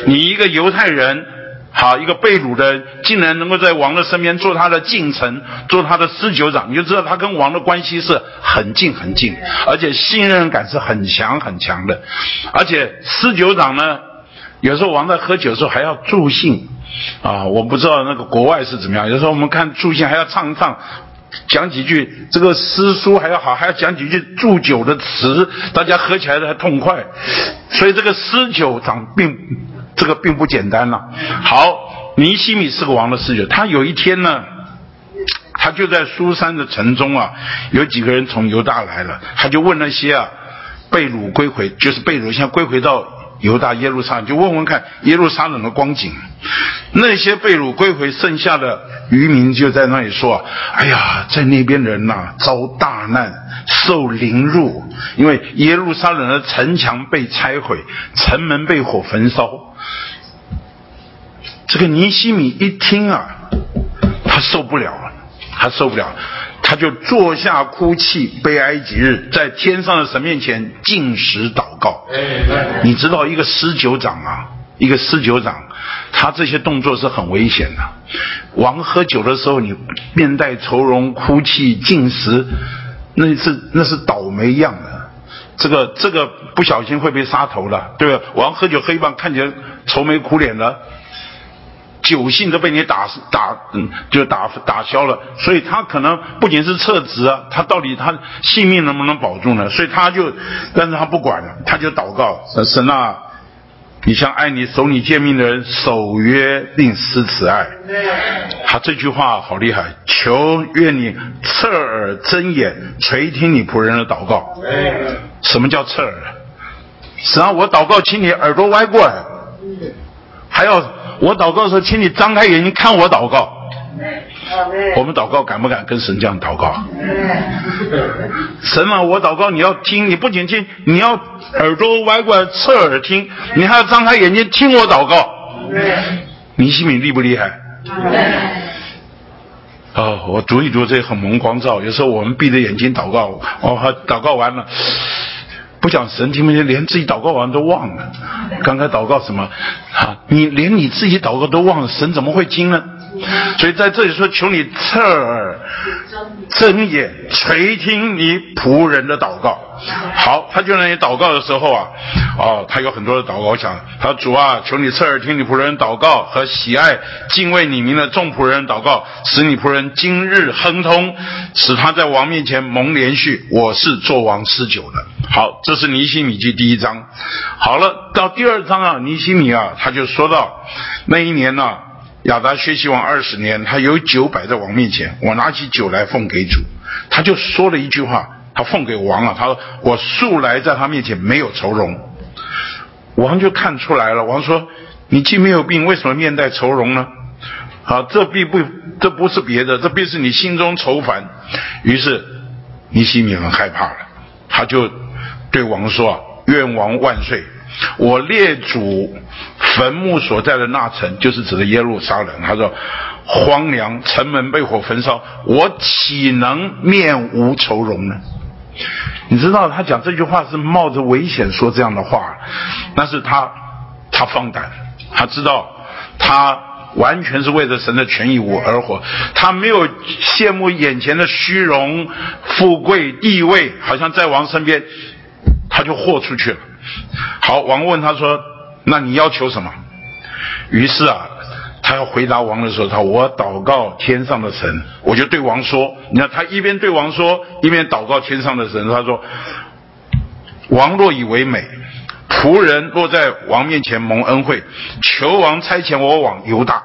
你一个犹太人。好，一个被掳的竟然能够在王的身边做他的近臣，做他的司酒长，你就知道他跟王的关系是很近很近，而且信任感是很强很强的。而且司酒长呢，有时候王在喝酒的时候还要助兴啊，我不知道那个国外是怎么样。有时候我们看助兴还要唱一唱，讲几句这个诗书还要好，还要讲几句祝酒的词，大家喝起来才痛快。所以这个司酒长并。这个并不简单了。好，尼西米是个王的侍者。他有一天呢，他就在苏珊的城中啊，有几个人从犹大来了，他就问那些啊被掳归回，就是被掳现在归回到犹大耶路撒冷，就问问看耶路撒冷的光景。那些被掳归回剩下的渔民就在那里说：“哎呀，在那边人呐遭大难，受凌辱，因为耶路撒冷的城墙被拆毁，城门被火焚烧。”这个尼西米一听啊，他受不了了，他受不了，他就坐下哭泣，悲哀几日，在天上的神面前进食祷告。你知道一个施酒长啊，一个施酒长，他这些动作是很危险的。王喝酒的时候，你面带愁容、哭泣、进食，那是那是倒霉样的。这个这个不小心会被杀头的，对吧？王喝酒喝一半，看起来愁眉苦脸的。酒性都被你打打，嗯，就打打消了，所以他可能不仅是撤职啊，他到底他性命能不能保住呢？所以他就，但是他不管了，他就祷告神啊，你像爱你守你诫命的人守约并施慈爱。他这句话好厉害，求愿你侧耳睁眼垂听你仆人的祷告。什么叫侧耳？神啊，我祷告，请你耳朵歪过来，还要。我祷告的时候，请你张开眼睛看我祷告。我们祷告敢不敢跟神这样祷告？神啊，我祷告你要听，你不仅听，你要耳朵歪过来侧耳听，你还要张开眼睛听我祷告。尼西米厉不厉害？哦，我读一读这很蒙光照。有时候我们闭着眼睛祷告，哦，祷告完了。不讲神听不见，连自己祷告完都忘了。刚才祷告什么？啊，你连你自己祷告都忘了，神怎么会听呢？所以在这里说，求你侧耳睁眼垂听你仆人的祷告。好，他就在你祷告的时候啊，哦，他有很多的祷告。我想，他主啊，求你侧耳听你仆人祷告和喜爱敬畏你名的众仆人祷告，使你仆人今日亨通，使他在王面前蒙连续。我是做王施酒的。好，这是尼西米记第一章。好了，到第二章啊，尼西米啊，他就说到那一年呢。亚达薛西王二十年，他有酒摆在王面前，我拿起酒来奉给主，他就说了一句话，他奉给王了。他说：“我素来在他面前没有愁容。”王就看出来了，王说：“你既没有病，为什么面带愁容呢？”好，这必不，这不是别的，这必是你心中愁烦。于是尼西米很害怕了，他就对王说：“愿王万岁！我列祖。”坟墓所在的那城，就是指的耶路撒冷。他说：“荒凉，城门被火焚烧，我岂能面无愁容呢？”你知道他讲这句话是冒着危险说这样的话，但是他他放胆，他知道他完全是为了神的权益我而活，他没有羡慕眼前的虚荣、富贵、地位，好像在王身边，他就豁出去了。好，王问他说。那你要求什么？于是啊，他要回答王的时候，他我祷告天上的神，我就对王说，你看他一边对王说，一边祷告天上的神，他说，王若以为美，仆人若在王面前蒙恩惠，求王差遣我往犹大，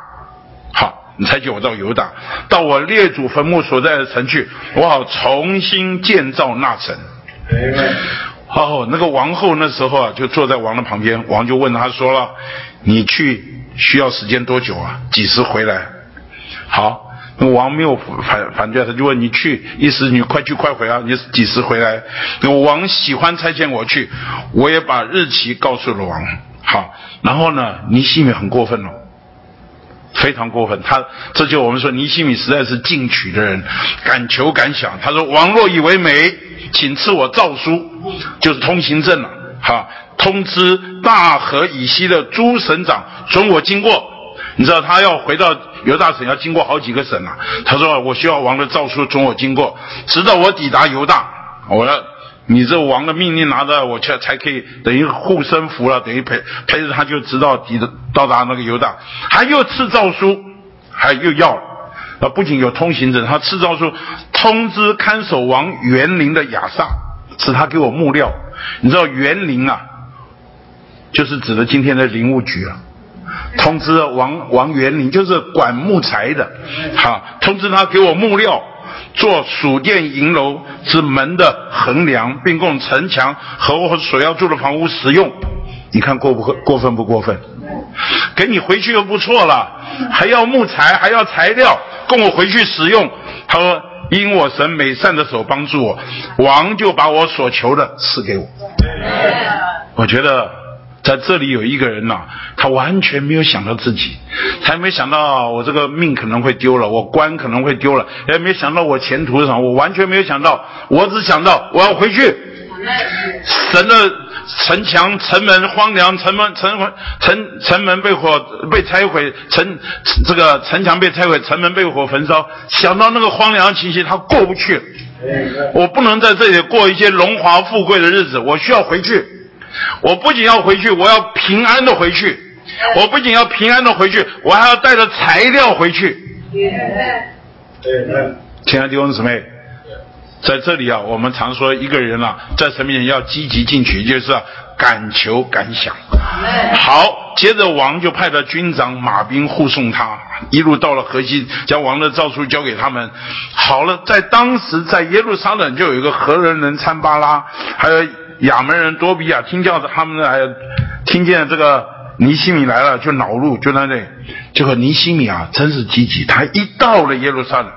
好，你差遣我到犹大，到我列祖坟墓所在的城去，我好重新建造那城。哦，那个王后那时候啊，就坐在王的旁边，王就问他说了：“你去需要时间多久啊？几时回来？”好，那王没有反反对，他就问你去，意思你快去快回啊？你几时回来？那王喜欢差遣我去，我也把日期告诉了王。好，然后呢，尼西米很过分了。非常过分，他这就我们说尼西米实在是进取的人，敢求敢想。他说：“王若以为美，请赐我诏书，就是通行证了。哈，通知大河以西的诸省长准我经过。你知道他要回到犹大省，要经过好几个省啊。他说：我需要王的诏书准我经过，直到我抵达犹大。我要。”你这王的命令拿着，我才才可以等于护身符了，等于陪陪着他就知道抵到达那个犹大，还又赐诏书，还又要了啊！不仅有通行证，他赐诏书通知看守王园林的亚萨，使他给我木料。你知道园林啊，就是指的今天的林务局啊。通知王王园林就是管木材的，好，通知他给我木料。做属殿银楼之门的横梁，并供城墙和我所要住的房屋使用。你看过不过分不过分？给你回去就不错了，还要木材，还要材料供我回去使用。他说：“因我神美善的手帮助我，王就把我所求的赐给我。”我觉得。在这里有一个人呐，他完全没有想到自己，他没想到我这个命可能会丢了，我官可能会丢了，也没想到我前途什么，我完全没有想到，我只想到我要回去。神的城墙、城门荒凉，城门、城门、城城门被火被拆毁，城这个城墙被拆毁，城门被火焚烧，想到那个荒凉情形，他过不去。我不能在这里过一些荣华富贵的日子，我需要回去。我不仅要回去，我要平安的回去。我不仅要平安的回去，我还要带着材料回去。亲爱的弟兄姊妹，在这里啊，我们常说一个人啊，在神面前要积极进取，就是敢求敢想。好，接着王就派了军长马兵护送他，一路到了河西，将王的诏书交给他们。好了，在当时在耶路撒冷就有一个何人人参巴拉，还有。亚门人多比亚听叫他们来，听见这个尼西米来了，就恼怒，就在那里。结果尼西米啊，真是积极，他一到了耶路撒冷，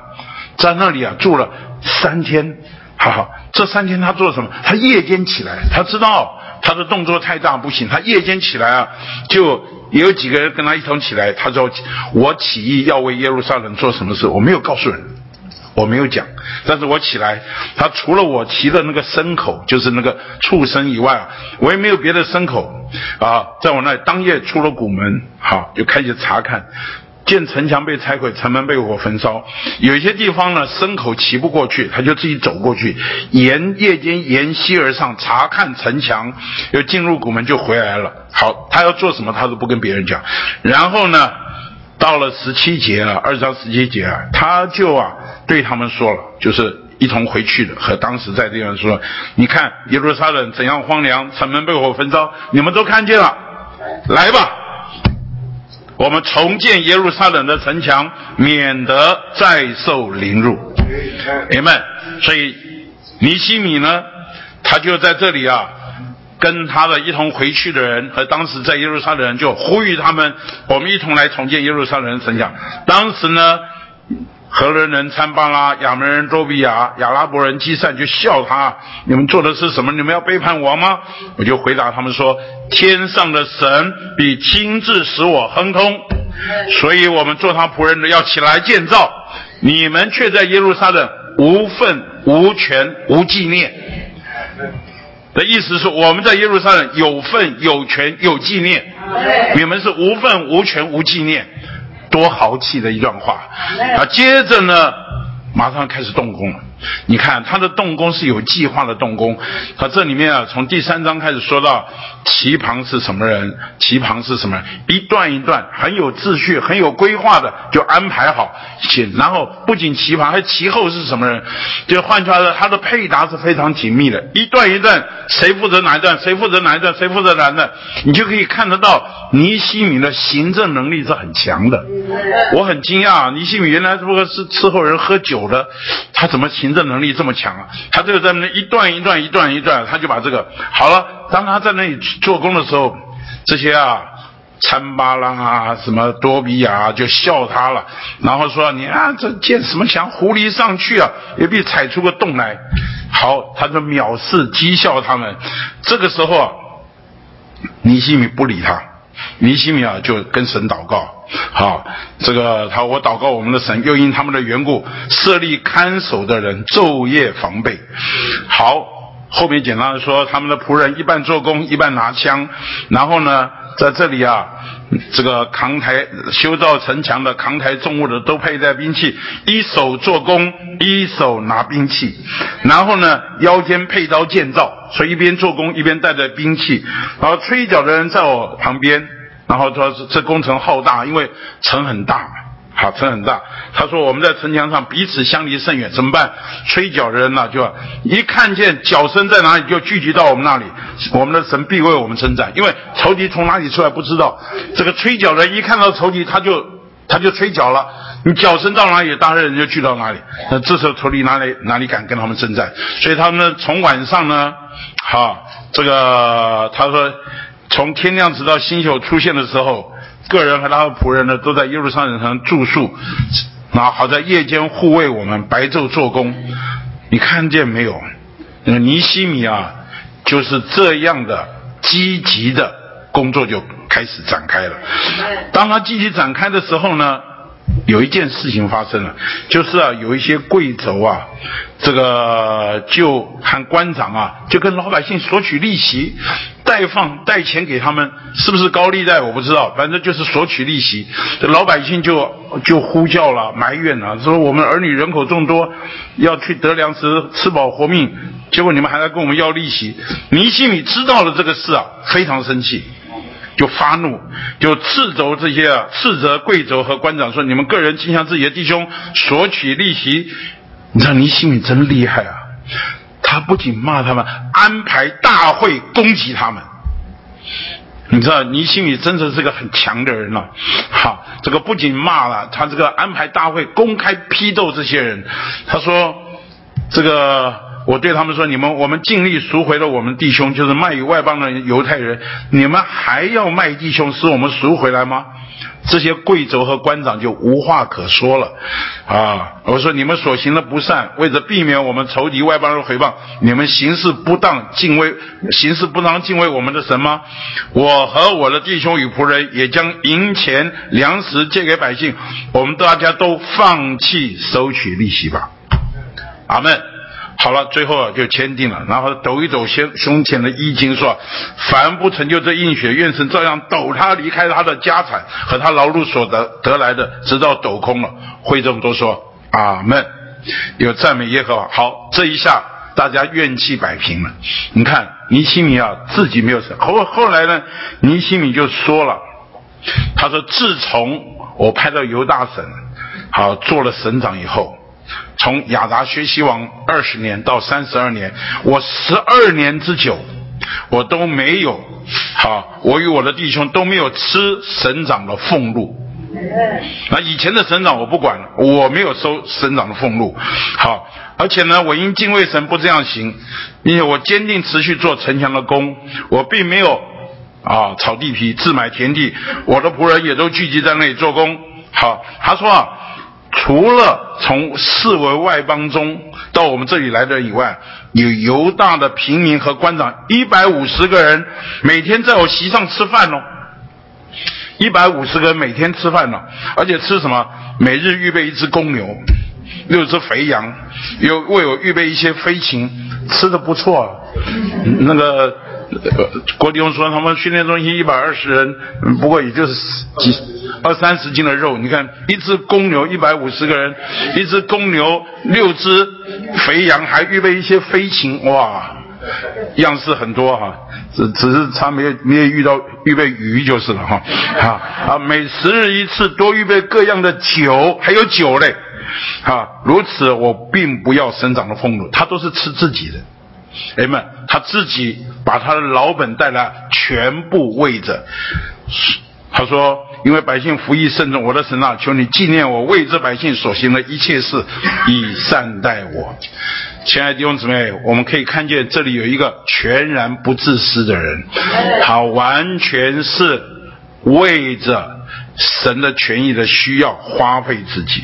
在那里啊住了三天。哈哈，这三天他做什么？他夜间起来，他知道他的动作太大不行，他夜间起来啊，就有几个人跟他一同起来。他说：“我起义要为耶路撒冷做什么事？我没有告诉人。”我没有讲，但是我起来，他除了我骑的那个牲口，就是那个畜生以外啊，我也没有别的牲口啊，在我那当夜出了古门，好就开始查看，见城墙被拆毁，城门被火焚烧，有些地方呢牲口骑不过去，他就自己走过去，沿夜间沿溪而上查看城墙，又进入古门就回来了。好，他要做什么他都不跟别人讲，然后呢？到了十七节啊，二章十七节啊，他就啊对他们说了，就是一同回去的，和当时在地方说，你看耶路撒冷怎样荒凉，城门被火焚烧，你们都看见了，来吧，我们重建耶路撒冷的城墙，免得再受凌辱。你们，所以尼西米呢，他就在这里啊。跟他的一同回去的人和当时在耶路撒冷人就呼吁他们，我们一同来重建耶路撒冷城墙。当时呢，荷伦人参巴拉、亚门人多比亚、亚拉伯人基善就笑他：你们做的是什么？你们要背叛我吗？我就回答他们说：天上的神必亲自使我亨通，所以我们做他仆人的要起来建造，你们却在耶路撒冷无份无权无纪念。的意思是，我们在耶路撒冷有份有权有纪念，你们是无份无权无纪念，多豪气的一段话啊！接着呢，马上开始动工了。你看他的动工是有计划的动工，他这里面啊，从第三章开始说到棋旁是什么人，棋旁是什么，一段一段很有秩序、很有规划的就安排好，行。然后不仅棋旁，还棋后是什么人，就换出来的他的配搭是非常紧密的，一段一段谁负责哪一段，谁负责哪一段，谁负责哪一段，你就可以看得到尼西米的行政能力是很强的。我很惊讶，尼西米原来如果是伺候人喝酒的，他怎么行？行政能力这么强啊！他这个在那一段一段一段一段，他就把这个好了。当他在那里做工的时候，这些啊参巴拉啊什么多比亚就笑他了，然后说你啊这建什么墙，狐狸上去啊也必踩出个洞来。好，他就藐视讥笑他们。这个时候啊，尼西米不理他。尼西米尔，就跟神祷告，好，这个他我祷告我们的神，又因他们的缘故设立看守的人，昼夜防备。好，后面简单的说，他们的仆人一半做工，一半拿枪，然后呢，在这里啊，这个扛抬修造城墙的、扛抬重物的都佩戴兵器，一手做工，一手拿兵器，然后呢，腰间佩刀剑造，所以一边做工一边带着兵器，然后吹角的人在我旁边。然后说这工程浩大，因为城很大，好城很大。他说我们在城墙上彼此相离甚远，怎么办？吹角的人呢，就一看见角声在哪里，就聚集到我们那里。我们的神必为我们称赞，因为仇敌从哪里出来不知道。这个吹角人一看到仇敌，他就他就吹角了。你角声到哪里，当然人就聚到哪里。那这时候仇敌哪里哪里敢跟他们征战？所以他们从晚上呢，好这个他说。从天亮直到星宿出现的时候，个人和他的仆人呢，都在耶路撒冷城住宿，然后好在夜间护卫我们，白昼做工。你看见没有？那个尼西米啊，就是这样的积极的工作就开始展开了。当他积极展开的时候呢？有一件事情发生了，就是啊，有一些贵族啊，这个就喊官长啊，就跟老百姓索取利息，贷放贷钱给他们，是不是高利贷我不知道，反正就是索取利息。老百姓就就呼叫了，埋怨了，说我们儿女人口众多，要去得粮食吃饱活命，结果你们还在跟我们要利息。尼西米知道了这个事啊，非常生气。就发怒，就斥责这些啊，斥责贵族和官长说：“你们个人倾向自己的弟兄索取利息。”你知道尼西米真厉害啊！他不仅骂他们，安排大会攻击他们。你知道尼西米真的是个很强的人了。好，这个不仅骂了他，这个安排大会公开批斗这些人。他说：“这个。”我对他们说：“你们，我们尽力赎回了我们弟兄，就是卖与外邦的犹太人。你们还要卖弟兄，使我们赎回来吗？”这些贵族和官长就无话可说了。啊，我说：“你们所行的不善，为了避免我们仇敌外邦人回报，你们行事不当，敬畏行事不当，敬畏我们的神吗？我和我的弟兄与仆人也将银钱粮食借给百姓，我们大家都放弃收取利息吧。”阿门。好了，最后啊就签订了，然后抖一抖胸胸前的衣襟，说：“凡不成就这应许，愿神照样抖他离开他的家产和他劳碌所得得来的，直到抖空了。”会众都说：“阿门。”有赞美耶和华。好，这一下大家怨气摆平了。你看尼西米啊，自己没有神。后后来呢，尼西米就说了：“他说自从我派到犹大省，好做了省长以后。”从亚达学习王二十年到三十二年，我十二年之久，我都没有，好，我与我的弟兄都没有吃省长的俸禄。那以前的省长我不管，我没有收省长的俸禄。好，而且呢，我因敬畏神不这样行，并且我坚定持续做城墙的工，我并没有啊炒地皮自买田地，我的仆人也都聚集在那里做工。好，他说啊。除了从四维外邦中到我们这里来的以外，有犹大的平民和官长一百五十个人，每天在我席上吃饭哦。一百五十个人每天吃饭呢，而且吃什么？每日预备一只公牛，六只肥羊，有为我预备一些飞禽，吃的不错。那个呃，郭弟兄说他们训练中心一百二十人，不过也就是几二三十斤的肉。你看，一只公牛一百五十个人，一只公牛六只肥羊，还预备一些飞禽，哇，样式很多哈。只只是他没有没有遇到预备鱼就是了哈。啊啊，每十日一次，多预备各样的酒，还有酒嘞。啊，如此我并不要省长的俸禄，他都是吃自己的。哎们，他自己把他的老本带来，全部喂着。他说：“因为百姓服役慎重，我的神啊，求你纪念我为这百姓所行的一切事，以善待我。”亲爱的弟兄姊妹，我们可以看见这里有一个全然不自私的人，他完全是为着。神的权益的需要花费自己，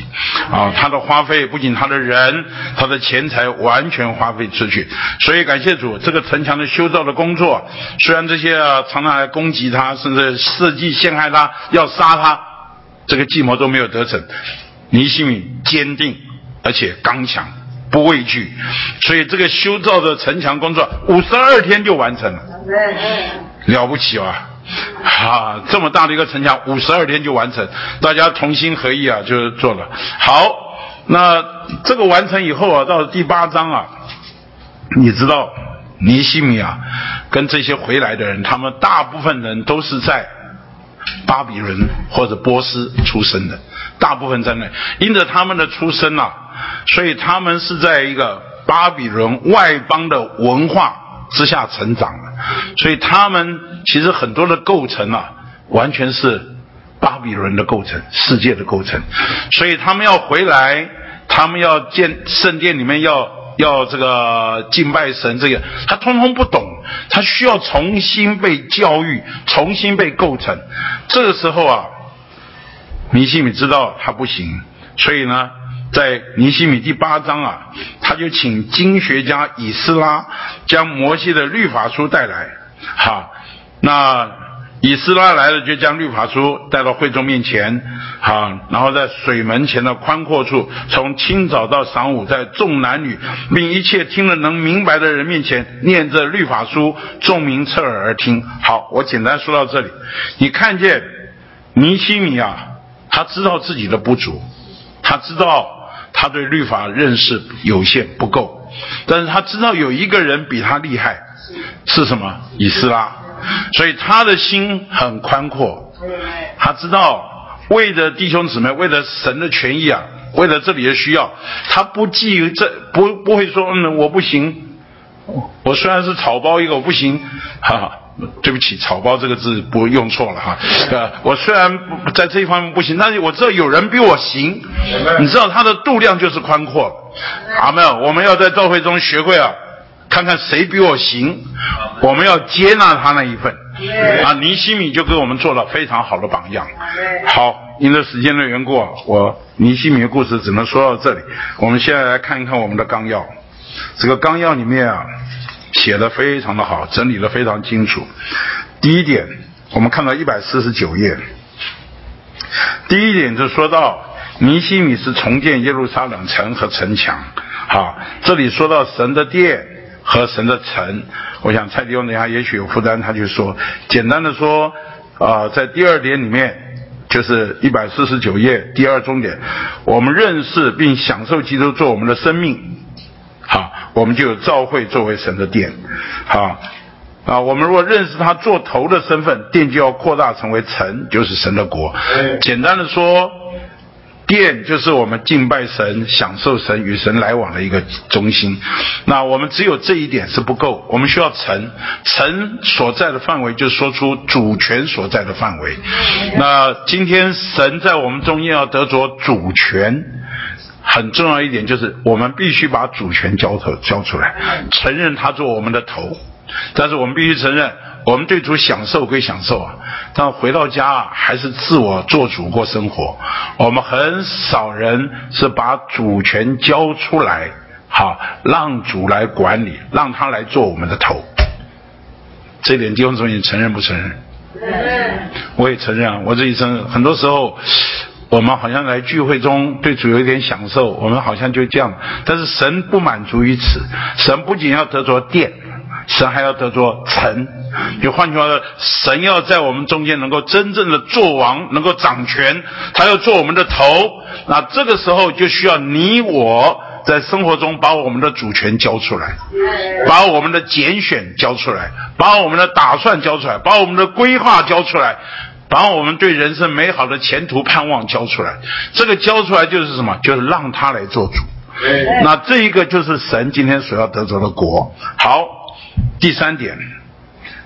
啊，他的花费不仅他的人，他的钱财完全花费出去。所以感谢主，这个城墙的修造的工作，虽然这些常常来攻击他，甚至设计陷害他，要杀他，这个计谋都没有得逞。尼西米坚定而且刚强，不畏惧，所以这个修造的城墙工作五十二天就完成了，了不起啊！啊，这么大的一个城墙，五十二天就完成，大家同心合意啊，就做了。好，那这个完成以后啊，到第八章啊，你知道尼西米啊，跟这些回来的人，他们大部分人都是在巴比伦或者波斯出生的，大部分在那，因着他们的出生啊，所以他们是在一个巴比伦外邦的文化。之下成长的，所以他们其实很多的构成啊，完全是巴比伦的构成，世界的构成。所以他们要回来，他们要建圣殿里面要要这个敬拜神，这个他通通不懂，他需要重新被教育，重新被构成。这个时候啊，尼西米知道他不行，所以呢。在尼西米第八章啊，他就请经学家以斯拉将摩西的律法书带来。哈，那以斯拉来了，就将律法书带到会众面前。哈，然后在水门前的宽阔处，从清早到晌午，在众男女并一切听了能明白的人面前念这律法书，众民侧耳而听。好，我简单说到这里。你看见尼西米啊，他知道自己的不足，他知道。他对律法认识有限不够，但是他知道有一个人比他厉害，是什么？以斯拉，所以他的心很宽阔。他知道为了弟兄姊妹，为了神的权益啊，为了这里的需要，他不计这不不会说嗯我不行，我虽然是草包一个我不行，哈哈。对不起，草包这个字不用错了哈。呃，我虽然在这一方面不行，但是我知道有人比我行。你知道他的度量就是宽阔。阿门。我们要在教会中学会啊，看看谁比我行，我们要接纳他那一份。啊，尼西米就给我们做了非常好的榜样。好，因为时间的缘故，我尼西米的故事只能说到这里。我们现在来看一看我们的纲要。这个纲要里面啊。写的非常的好，整理的非常清楚。第一点，我们看到一百四十九页。第一点就说到尼西米是重建耶路撒冷城和城墙。好，这里说到神的殿和神的城，我想蔡弟兄等下也许有负担，他就说，简单的说，啊，在第二点里面，就是一百四十九页第二中点，我们认识并享受基督做我们的生命。好，我们就有召会作为神的殿。好，啊，我们如果认识他做头的身份，殿就要扩大成为城，就是神的国。简单的说，殿就是我们敬拜神、享受神、与神来往的一个中心。那我们只有这一点是不够，我们需要城。城所在的范围，就说出主权所在的范围。那今天神在我们中间要得着主权。很重要一点就是，我们必须把主权交头交出来，承认他做我们的头。但是我们必须承认，我们对主享受归享受啊，但回到家啊，还是自我做主过生活。我们很少人是把主权交出来，好让主来管理，让他来做我们的头。这点弟兄姊妹承认不承认？我也承认啊，我这一生很多时候。我们好像来聚会中对主有一点享受，我们好像就这样。但是神不满足于此，神不仅要得着殿，神还要得着臣。就换句话说，神要在我们中间能够真正的做王，能够掌权，他要做我们的头。那这个时候就需要你我在生活中把我们的主权交出来，把我们的拣选交出来，把我们的打算交出来，把我们的规划交出来。把我们对人生美好的前途盼望交出来，这个交出来就是什么？就是让他来做主。那这一个就是神今天所要得着的国。好，第三点，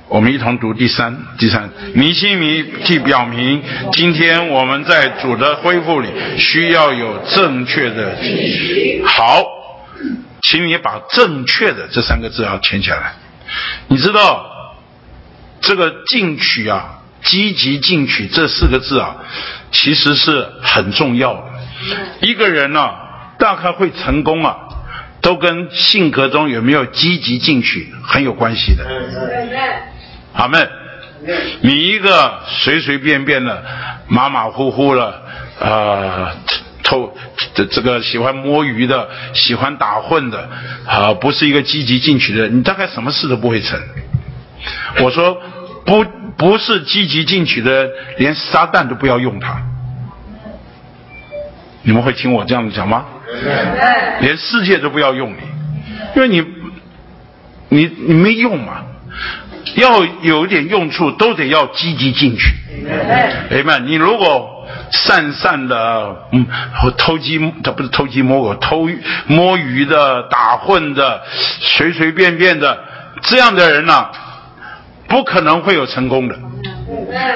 我们一同读第三。第三，尼西米既表明，今天我们在主的恢复里需要有正确的。好，请你把“正确的”这三个字要签下来。你知道这个进取啊？积极进取这四个字啊，其实是很重要的。一个人呢，大概会成功啊，都跟性格中有没有积极进取很有关系的。阿妹，你一个随随便便的、马马虎虎的啊，偷这这个喜欢摸鱼的、喜欢打混的啊，不是一个积极进取的人，你大概什么事都不会成。我说不。不是积极进取的，连撒旦都不要用他。你们会听我这样子讲吗？连世界都不要用你，因为你，你你没用嘛。要有一点用处，都得要积极进取。哎们，你如果散散的，嗯，偷鸡，他不是偷鸡摸狗，偷摸鱼的，打混的，随随便便的，这样的人呢？不可能会有成功的。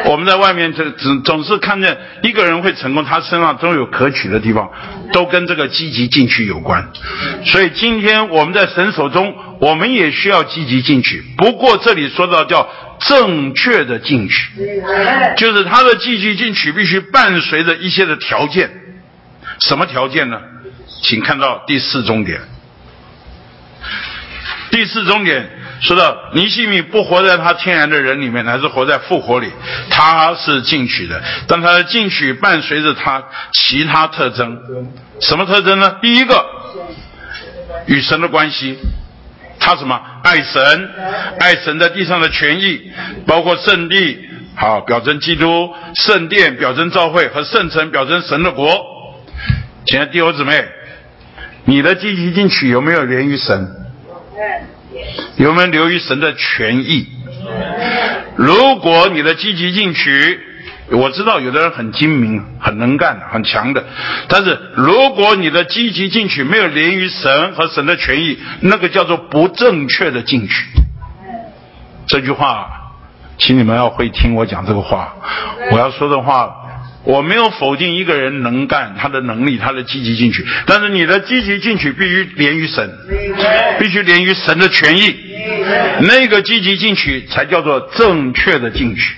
我们在外面这总总是看见一个人会成功，他身上都有可取的地方，都跟这个积极进取有关。所以今天我们在神手中，我们也需要积极进取。不过这里说到叫正确的进取，就是他的积极进取必须伴随着一些的条件。什么条件呢？请看到第四终点。第四终点。说到尼西米不活在他天然的人里面，还是活在复活里，他是进取的，但他的进取伴随着他其他特征，什么特征呢？第一个，与神的关系，他什么？爱神，爱神在地上的权益，包括圣地，好表征基督，圣殿表征教会和圣城表征神的国。亲爱的弟兄姊妹，你的积极进取有没有连于神？有没有留于神的权益？如果你的积极进取，我知道有的人很精明、很能干、很强的，但是如果你的积极进取没有连于神和神的权益，那个叫做不正确的进取。这句话，请你们要会听我讲这个话。我要说的话。我没有否定一个人能干，他的能力，他的积极进取。但是你的积极进取必须连于神，必须连于神的权益，那个积极进取才叫做正确的进取。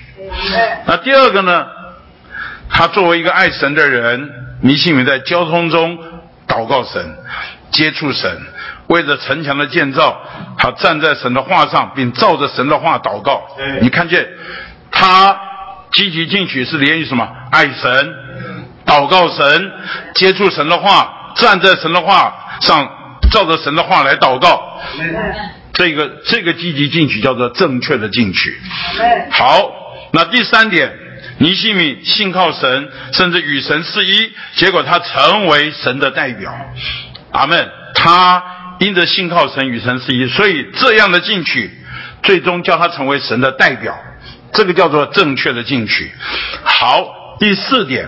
那第二个呢？他作为一个爱神的人，尼西米在交通中祷告神，接触神，为着城墙的建造，他站在神的话上，并照着神的话祷告。你看见他。积极进取是连于什么？爱神、祷告神、接触神的话、站在神的话上，照着神的话来祷告。这个这个积极进取叫做正确的进取。好，那第三点，尼西米信靠神，甚至与神是一，结果他成为神的代表。阿门。他因着信靠神与神是一，所以这样的进取，最终叫他成为神的代表。这个叫做正确的进取。好，第四点，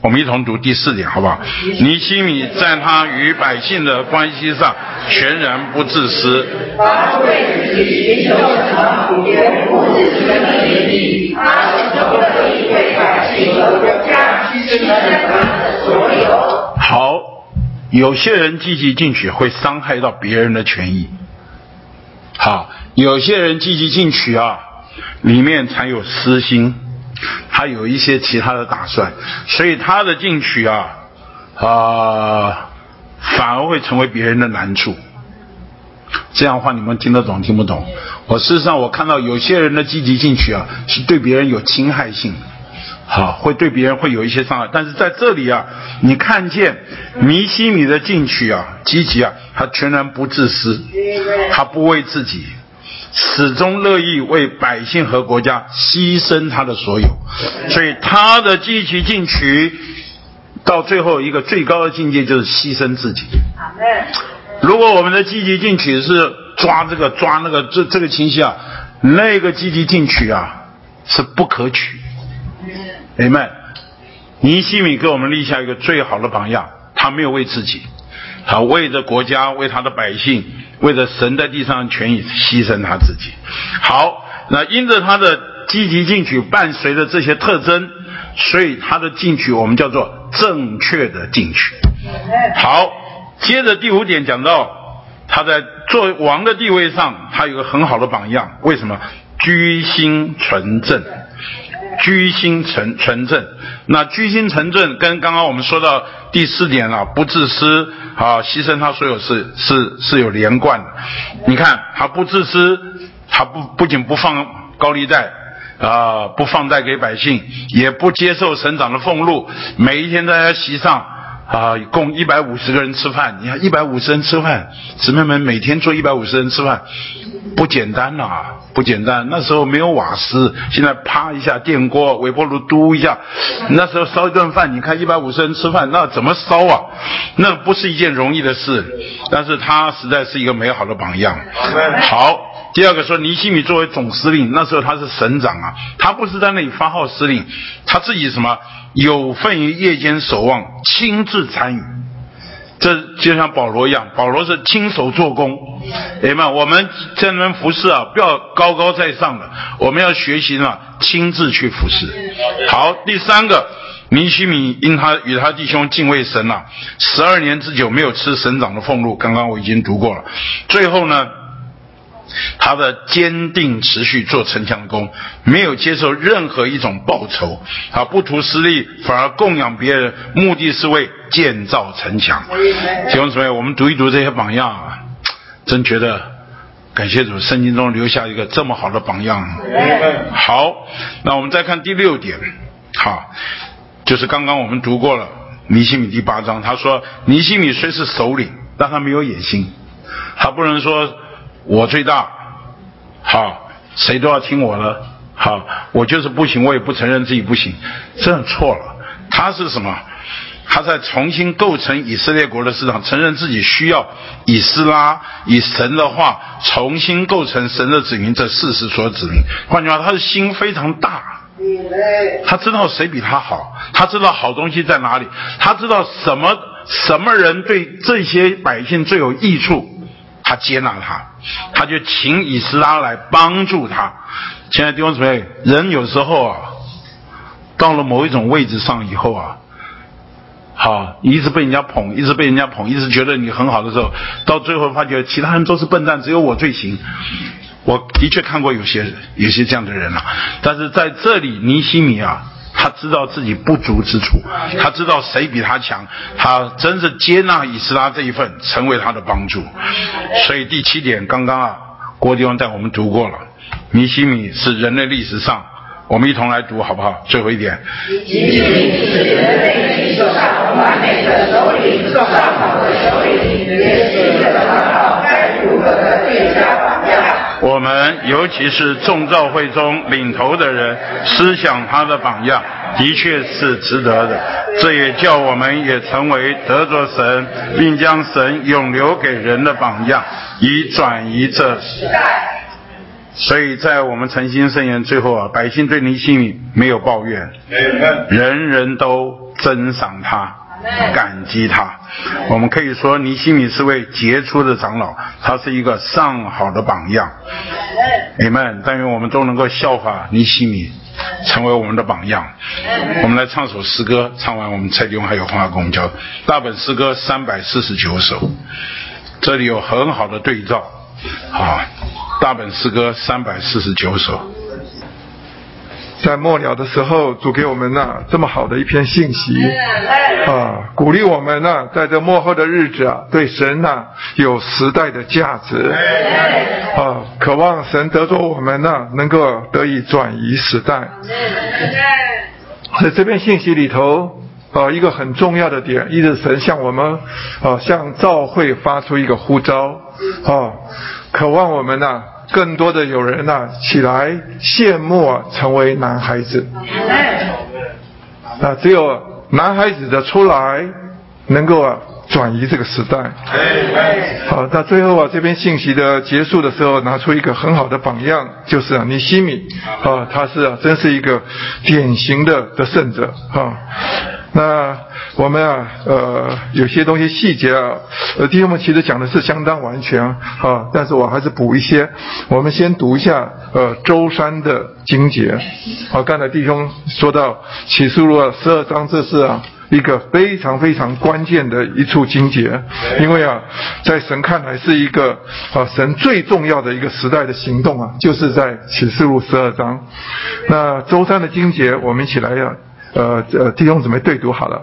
我们一同读第四点，好不好？尼西米在他与百姓的关系上全然不自私。他为自己寻求成，也不自己的利益，他始终乐意为百姓和国家牺牲他的所有。好，有些人积极进取会伤害到别人的权益。好，有些人积极进取啊。里面才有私心，他有一些其他的打算，所以他的进取啊啊，反而会成为别人的难处。这样的话，你们听得懂听不懂？我事实上我看到有些人的积极进取啊，是对别人有侵害性，好，会对别人会有一些伤害。但是在这里啊，你看见尼西米的进取啊，积极啊，他全然不自私，他不为自己。始终乐意为百姓和国家牺牲他的所有，所以他的积极进取，到最后一个最高的境界就是牺牲自己。如果我们的积极进取是抓这个抓那个这这个情绪啊，那个积极进取啊是不可取。明白？尼西米给我们立下一个最好的榜样，他没有为自己，他为着国家，为他的百姓。为着神在地上权益，牺牲他自己。好，那因着他的积极进取，伴随着这些特征，所以他的进取我们叫做正确的进取。好，接着第五点讲到，他在做王的地位上，他有个很好的榜样。为什么？居心纯正。居心纯纯正，那居心纯正跟刚刚我们说到第四点了，不自私啊，牺牲他所有事是是有连贯的。你看他不自私，他不不仅不放高利贷啊，不放贷给百姓，也不接受省长的俸禄，每一天在他席上啊，供一百五十个人吃饭。你看一百五十人吃饭，姊妹们每天做一百五十人吃饭。不简单呐，不简单。那时候没有瓦斯，现在啪一下电锅、微波炉嘟一下，那时候烧一顿饭，你看一百五十人吃饭，那怎么烧啊？那不是一件容易的事。但是他实在是一个美好的榜样。好，第二个说尼西米作为总司令，那时候他是省长啊，他不是在那里发号施令，他自己什么有份于夜间守望，亲自参与。这就像保罗一样，保罗是亲手做工，明白我们在那边服侍啊，不要高高在上的，我们要学习呢，亲自去服侍。好，第三个，尼西米因他与他弟兄敬畏神啊，十二年之久没有吃省长的俸禄，刚刚我已经读过了。最后呢？他的坚定持续做城墙工，没有接受任何一种报酬，啊，不图私利，反而供养别人，目的是为建造城墙。弟兄姊妹，我们读一读这些榜样啊，真觉得感谢主，圣经中留下一个这么好的榜样。好，那我们再看第六点，好，就是刚刚我们读过了尼西米第八章，他说尼西米虽是首领，但他没有野心，他不能说。我最大，好，谁都要听我的，好，我就是不行，我也不承认自己不行，这样错了。他是什么？他在重新构成以色列国的市场，承认自己需要以斯拉以神的话重新构成神的子民，这事实所指明。换句话，他的心非常大，他知道谁比他好，他知道好东西在哪里，他知道什么什么人对这些百姓最有益处。他接纳他，他就请以斯拉来帮助他。亲爱的弟兄姊妹，人有时候啊，到了某一种位置上以后啊，好，一直被人家捧，一直被人家捧，一直觉得你很好的时候，到最后发觉其他人都是笨蛋，只有我最行。我的确看过有些有些这样的人了，但是在这里，尼西米啊。他知道自己不足之处，他知道谁比他强，他真是接纳以斯拉这一份，成为他的帮助。所以第七点，刚刚啊，郭弟兄带我们读过了，尼西米是人类历史上，我们一同来读好不好？最后一点。尼西米是人类历史上完美的首领，上好的首领，也是这个好该如何的最佳。我们尤其是众召会中领头的人，思想他的榜样，的确是值得的。这也叫我们也成为得着神，并将神永留给人的榜样，以转移这时代。所以在我们诚心圣言最后啊，百姓对你心没有抱怨，人人都珍赏他。感激他，我们可以说尼西米是位杰出的长老，他是一个上好的榜样。你们，但愿我们都能够效法尼西米，成为我们的榜样。我们来唱首诗歌，唱完我们蔡弟兄还有话跟我们交。大本诗歌三百四十九首，这里有很好的对照。啊，大本诗歌三百四十九首。在末了的时候，主给我们呐这么好的一篇信息。啊，鼓励我们呐，在这末后的日子啊，对神呐有时代的价值。啊，渴望神得着我们呐，能够得以转移时代。在这篇信息里头啊，一个很重要的点，一直神向我们啊向教会发出一个呼召。啊，渴望我们呐。更多的有人呐起来羡慕啊，成为男孩子。啊，只有男孩子的出来，能够啊转移这个时代。好，那最后啊，这篇信息的结束的时候，拿出一个很好的榜样，就是啊，尼西米啊，他是啊，真是一个典型的得胜者啊。那我们啊，呃，有些东西细节啊，呃，弟兄们其实讲的是相当完全啊，但是我还是补一些。我们先读一下呃周三的经节。好，刚才弟兄说到启示录十二章，这是啊一个非常非常关键的一处经节，因为啊，在神看来是一个啊神最重要的一个时代的行动啊，就是在启示录十二章。那周三的经节，我们一起来呀。呃，呃，弟兄姊妹对读好了。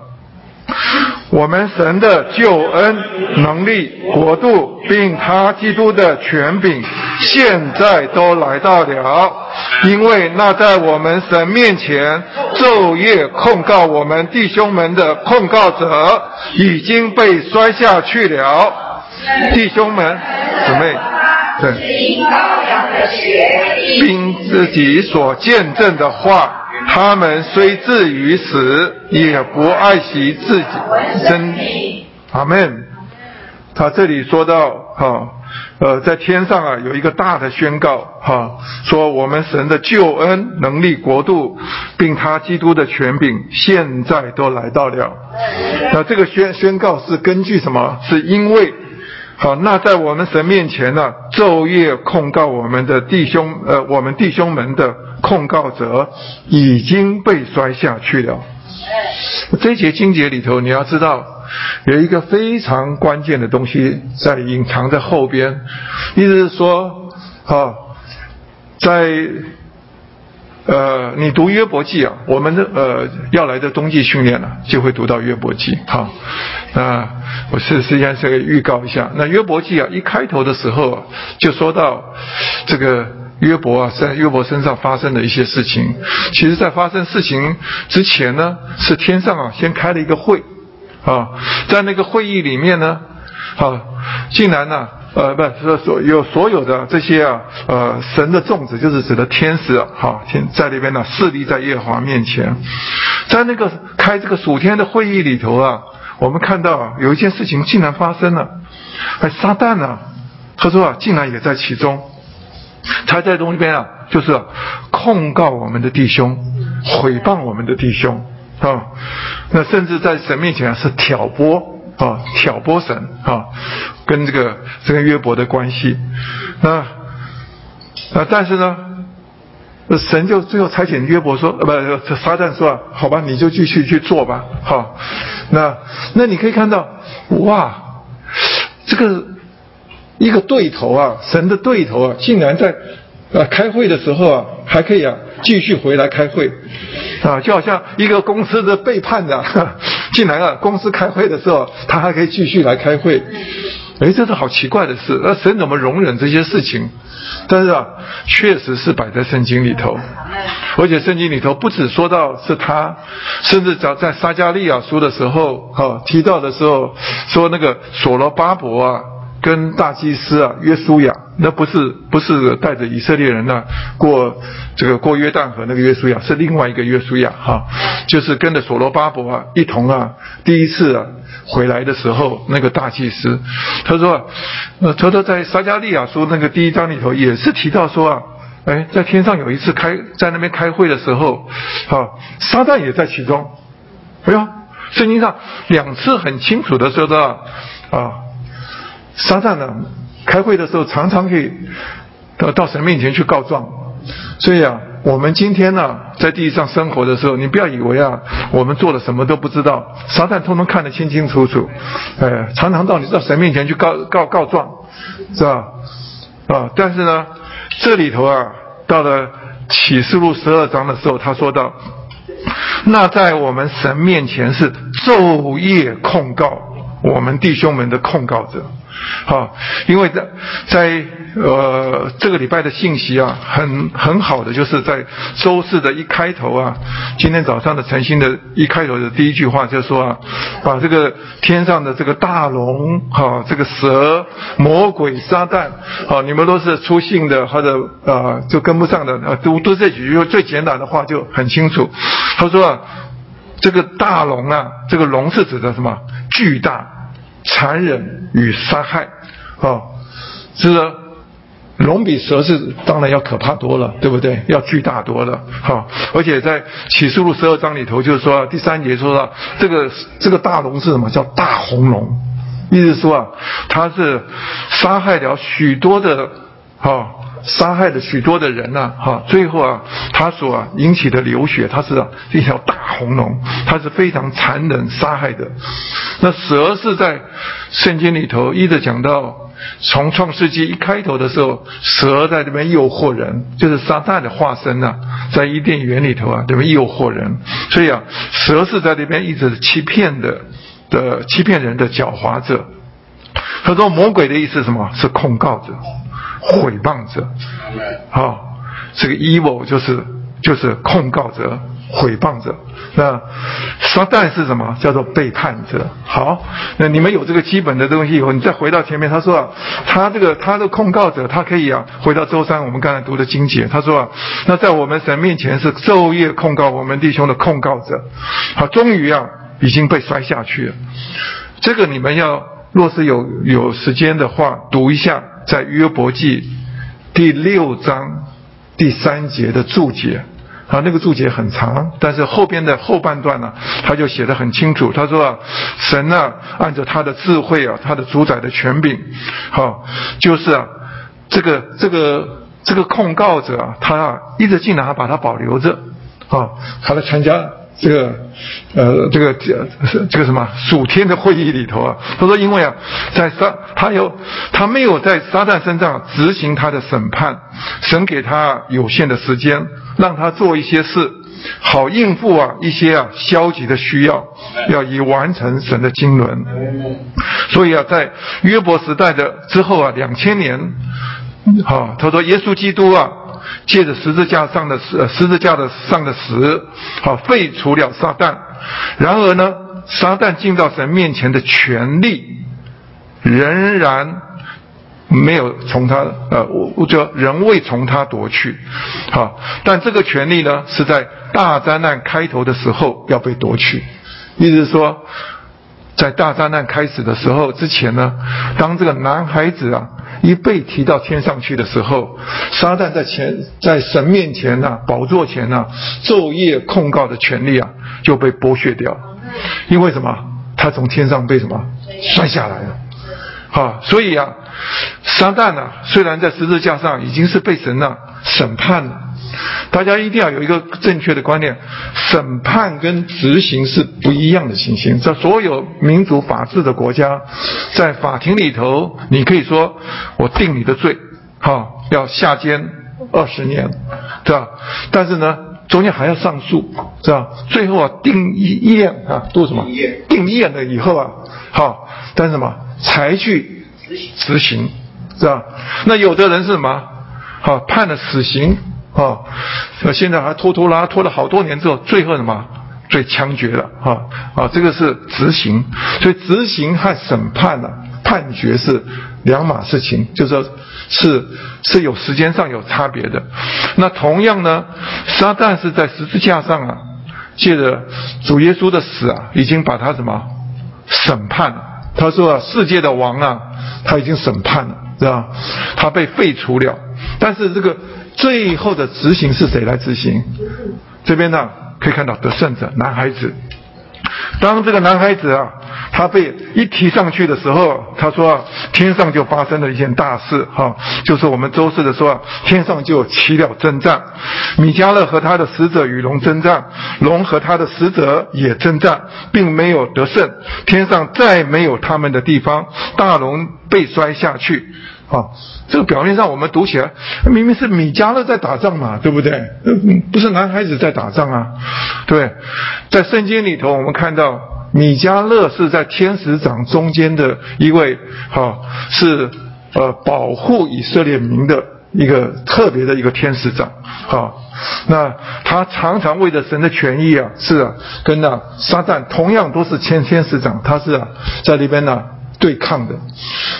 我们神的救恩能力、国度，并他基督的权柄，现在都来到了。因为那在我们神面前昼夜控告我们弟兄们的控告者，已经被摔下去了。弟兄们，姊妹，对，并自己所见证的话。他们虽至于死，也不爱惜自己身体。阿门。他这里说到，哈，呃，在天上啊，有一个大的宣告，哈，说我们神的救恩、能力、国度，并他基督的权柄，现在都来到了。那这个宣宣告是根据什么？是因为。好，那在我们神面前呢，昼夜控告我们的弟兄，呃，我们弟兄们的控告者已经被摔下去了。这节经节里头，你要知道有一个非常关键的东西在隐藏在后边，意思是说，啊，在。呃，你读约伯记啊，我们的呃要来的冬季训练呢，就会读到约伯记。好，那我是实际上是预告一下，那约伯记啊，一开头的时候就说到这个约伯啊，在约伯身上发生的一些事情。其实，在发生事情之前呢，是天上啊先开了一个会啊，在那个会议里面呢，啊，竟然呢。呃，不是所有所有的这些啊，呃，神的众子就是指的天使啊，好，天在那边呢，势力在耶和华面前，在那个开这个暑天的会议里头啊，我们看到啊有一件事情竟然发生了，哎，撒旦呢，他说啊，竟然也在其中，他在东边啊，就是控告我们的弟兄，毁谤我们的弟兄啊，那甚至在神面前啊是挑拨。啊，挑拨神啊，跟这个这个约伯的关系，那啊，但是呢，神就最后差遣约伯说，呃，不，撒旦说，好吧，你就继续去做吧，好，那那你可以看到，哇，这个一个对头啊，神的对头啊，竟然在啊开会的时候啊，还可以啊继续回来开会。啊，就好像一个公司的背叛的进来了，公司开会的时候，他还可以继续来开会。哎，这是好奇怪的事。那神怎么容忍这些事情？但是啊，确实是摆在圣经里头，而且圣经里头不止说到是他，甚至早在撒加利亚书的时候，哈提到的时候，说那个所罗巴伯啊。跟大祭司啊，约书亚，那不是不是带着以色列人呢过这个过约旦河那个约书亚，是另外一个约书亚哈，就是跟着所罗巴伯啊一同啊第一次啊回来的时候，那个大祭司，他说，呃，他说在撒加利亚书那个第一章里头也是提到说啊，哎，在天上有一次开在那边开会的时候，哈，撒旦也在其中，哎呦，圣经上两次很清楚的说到啊。撒旦呢，开会的时候常常可以到到神面前去告状，所以啊，我们今天呢在地上生活的时候，你不要以为啊我们做了什么都不知道，撒旦通通看得清清楚楚，哎，常常到你到神面前去告告告状，是吧？啊，但是呢，这里头啊，到了启示录十二章的时候，他说到，那在我们神面前是昼夜控告。我们弟兄们的控告者。好，因为在在呃这个礼拜的信息啊，很很好的，就是在周四的一开头啊，今天早上的晨星的一开头的第一句话就说啊，把这个天上的这个大龙哈，这个蛇、魔鬼、撒旦，好，你们都是出信的或者呃就跟不上的，呃读读这几句最简短的话就很清楚。他说啊，这个大龙啊，这个龙是指的什么？巨大。残忍与杀害，啊，是龙比蛇是当然要可怕多了，对不对？要巨大多了，哈。而且在启示录十二章里头，就是说第三节说到这个这个大龙是什么？叫大红龙，意思说啊，它是杀害了许多的，哈。杀害了许多的人呐，哈，最后啊，他所引起的流血，它是一条大红龙，它是非常残忍杀害的。那蛇是在圣经里头一直讲到，从创世纪一开头的时候，蛇在这边诱惑人，就是撒旦的化身呐，在伊甸园里头啊，这边诱惑人。所以啊，蛇是在这边一直欺骗的，的欺骗人的狡猾者。他说魔鬼的意思什么？是控告者。毁谤者，好，这个 evil 就是就是控告者、毁谤者。那撒旦是什么？叫做背叛者。好，那你们有这个基本的东西以后，你再回到前面，他说啊，他这个他的控告者，他可以啊，回到周三我们刚才读的经节，他说啊，那在我们神面前是昼夜控告我们弟兄的控告者。好，终于啊，已经被摔下去了。这个你们要若是有有时间的话，读一下。在约伯记第六章第三节的注解，啊，那个注解很长，但是后边的后半段呢，他就写得很清楚。他说啊，神啊，按照他的智慧啊，他的主宰的权柄，好，就是啊，这个这个这个控告者啊，他啊，一直竟然还把他保留着，啊，他来参加。这个，呃，这个这这个什么属天的会议里头啊，他说，因为啊，在撒他有他没有在撒旦身上执行他的审判，神给他有限的时间，让他做一些事，好应付啊一些啊消极的需要，要以完成神的经纶。所以啊，在约伯时代的之后啊，两千年，好，他说耶稣基督啊。借着十字架上的十十字架的上的死，好废除了撒旦。然而呢，撒旦进到神面前的权利，仍然没有从他呃，我就仍未从他夺去。好，但这个权利呢，是在大灾难开头的时候要被夺去。意思是说，在大灾难开始的时候之前呢，当这个男孩子啊。一被提到天上去的时候，撒旦在前在神面前呐，宝座前呐，昼夜控告的权利啊，就被剥削掉。因为什么？他从天上被什么摔下来了？好，所以啊，撒旦啊，虽然在十字架上已经是被神呐审判了。大家一定要有一个正确的观念：审判跟执行是不一样的情形。在所有民主法治的国家，在法庭里头，你可以说我定你的罪，哈，要下监二十年，对吧？但是呢，中间还要上诉，是吧？最后啊，定一验啊，都什么？定验了以后啊，好，但是什么？才去执行，是吧？那有的人是什么？好，判了死刑。啊，那现在还拖拖拉拖了好多年之后，最后什么最枪决了？啊啊，这个是执行，所以执行和审判呢，判决是两码事情，就是说是是有时间上有差别的。那同样呢，撒旦是在十字架上啊，借着主耶稣的死啊，已经把他什么审判了。他说啊，世界的王啊，他已经审判了，是吧？他被废除了，但是这个。最后的执行是谁来执行？这边呢可以看到得胜者男孩子。当这个男孩子啊，他被一提上去的时候，他说天上就发生了一件大事，哈，就是我们周四的说天上就起了征战，米迦勒和他的使者与龙征战，龙和他的使者也征战，并没有得胜，天上再没有他们的地方，大龙被摔下去。啊，这个表面上我们读起来，明明是米迦勒在打仗嘛，对不对？不是男孩子在打仗啊，对。在圣经里头，我们看到米迦勒是在天使长中间的一位，哈，是呃保护以色列民的一个特别的一个天使长，哈。那他常常为着神的权益啊，是啊，跟那撒旦同样都是天天使长，他是啊在里边呢对抗的。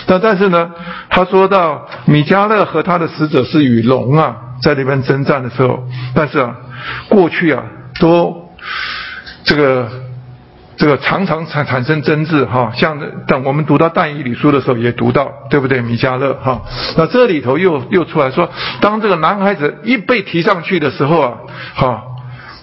但但是呢，他说到米迦勒和他的使者是与龙啊在那边征战的时候，但是啊过去啊都这个。这个常常产产生争执哈，像等我们读到但以理书的时候也读到，对不对？米迦勒哈，那这里头又又出来说，当这个男孩子一被提上去的时候啊，哈，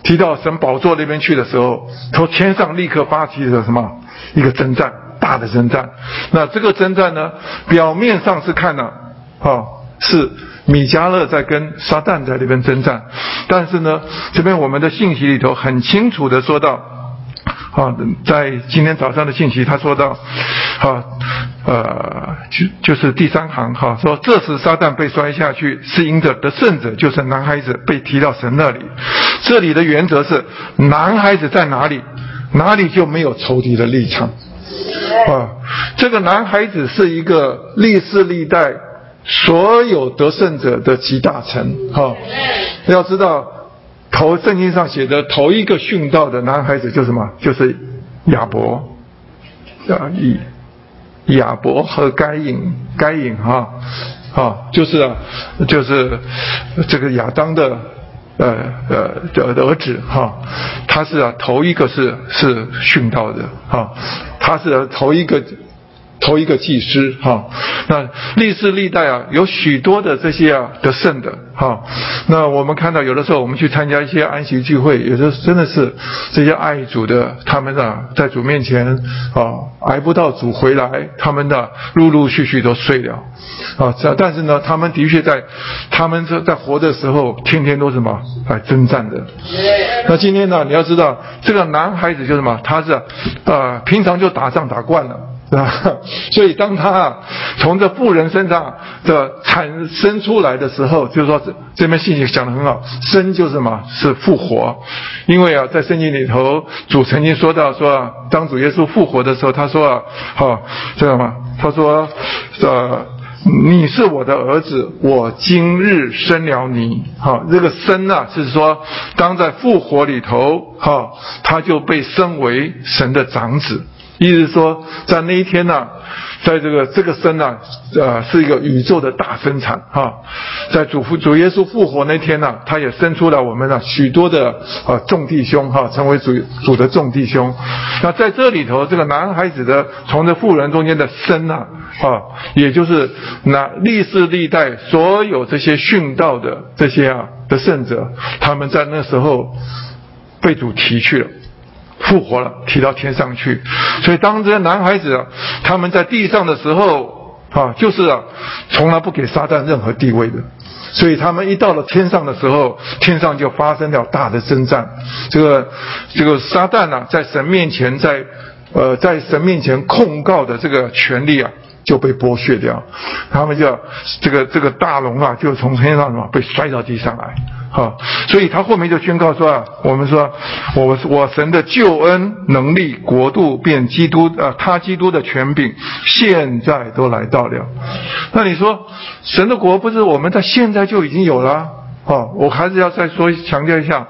提到神宝座那边去的时候，从天上立刻发起了什么一个征战，大的征战。那这个征战呢，表面上是看了，哈，是米迦勒在跟撒旦在那边征战，但是呢，这边我们的信息里头很清楚的说到。啊，在今天早上的信息，他说到，啊，呃，就就是第三行哈，说这时撒旦被摔下去，是因着得胜者就是男孩子被提到神那里。这里的原则是，男孩子在哪里，哪里就没有仇敌的立场。啊，这个男孩子是一个历世历代所有得胜者的集大成。哈，要知道。头圣经上写的头一个殉道的男孩子就什么？就是亚伯，啊以亚伯和该隐，该隐哈，啊就是啊就是这个亚当的呃呃的儿子哈，他是啊头一个是是殉道的哈，他是头一个。头一个祭司哈，那历世历代啊，有许多的这些啊得胜的哈。那我们看到有的时候我们去参加一些安息聚会，有的真的是这些爱主的，他们啊在主面前啊挨不到主回来，他们的陆陆续续都睡了啊。但是呢，他们的确在他们在在活的时候，天天都什么来征战的。那今天呢，你要知道这个男孩子就什么，他是啊平常就打仗打惯了。啊，所以当他从这妇人身上的产生出来的时候，就是说这这边信息讲的很好，生就是什么？是复活。因为啊，在圣经里头，主曾经说到说，当主耶稣复活的时候，他说啊，好知道吗？他说，呃，你是我的儿子，我今日生了你。哈，这个生啊，是说当在复活里头，哈，他就被升为神的长子。意思说，在那一天呢，在这个这个生呢，呃，是一个宇宙的大生产哈。在主复主耶稣复活那天呢，他也生出了我们的许多的呃众弟兄哈，成为主主的众弟兄。那在这里头，这个男孩子的从这妇人中间的生啊，啊，也就是那历世历代所有这些殉道的这些啊的圣者，他们在那时候被主提去了。复活了，提到天上去。所以当这些男孩子他们在地上的时候啊，就是啊，从来不给撒旦任何地位的。所以他们一到了天上的时候，天上就发生了大的征战。这个这个撒旦呢，在神面前，在呃在神面前控告的这个权利啊，就被剥削掉。他们就这个这个大龙啊，就从天上什么被摔到地上来。好，所以他后面就宣告说啊，我们说，我我神的救恩能力国度变基督啊，他基督的权柄现在都来到了。那你说，神的国不是我们在现在就已经有了？啊，我还是要再说强调一下，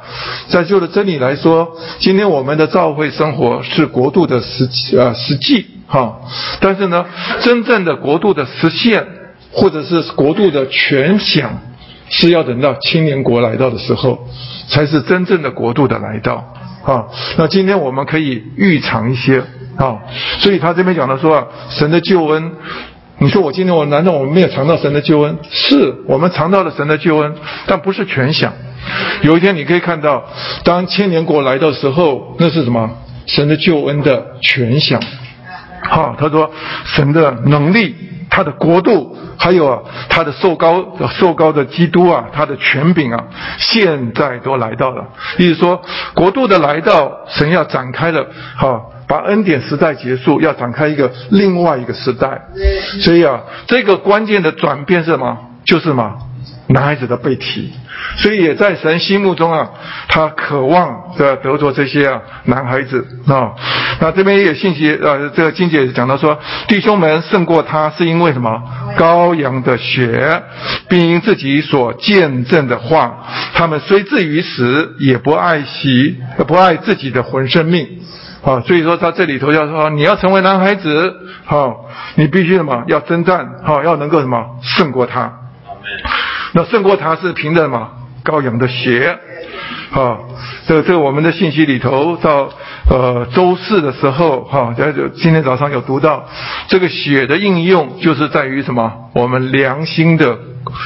在旧的真理来说，今天我们的教会生活是国度的实呃实际哈，但是呢，真正的国度的实现或者是国度的全享。是要等到青年国来到的时候，才是真正的国度的来到啊。那今天我们可以预尝一些啊。所以他这边讲的说啊，神的救恩，你说我今天我难道我没有尝到神的救恩？是我们尝到了神的救恩，但不是全享。有一天你可以看到，当千年国来到时候，那是什么？神的救恩的全享。好，他说神的能力。他的国度，还有啊，他的受高受高的基督啊，他的权柄啊，现在都来到了。意思说，国度的来到，神要展开了，好，把恩典时代结束，要展开一个另外一个时代。所以啊，这个关键的转变是什么？就是什么？男孩子的被提，所以也在神心目中啊，他渴望的得着这些啊男孩子啊。那这边也信息呃，这个金姐讲到说，弟兄们胜过他是因为什么？羔羊的血，并因自己所见证的话，他们虽至于死，也不爱惜不爱自己的魂生命啊。所以说他这里头要说，你要成为男孩子，好，你必须什么？要征战，好，要能够什么胜过他。那胜过他是凭着什么？羔羊的血，啊，这这我们的信息里头到呃周四的时候，哈，就今天早上有读到这个血的应用，就是在于什么？我们良心的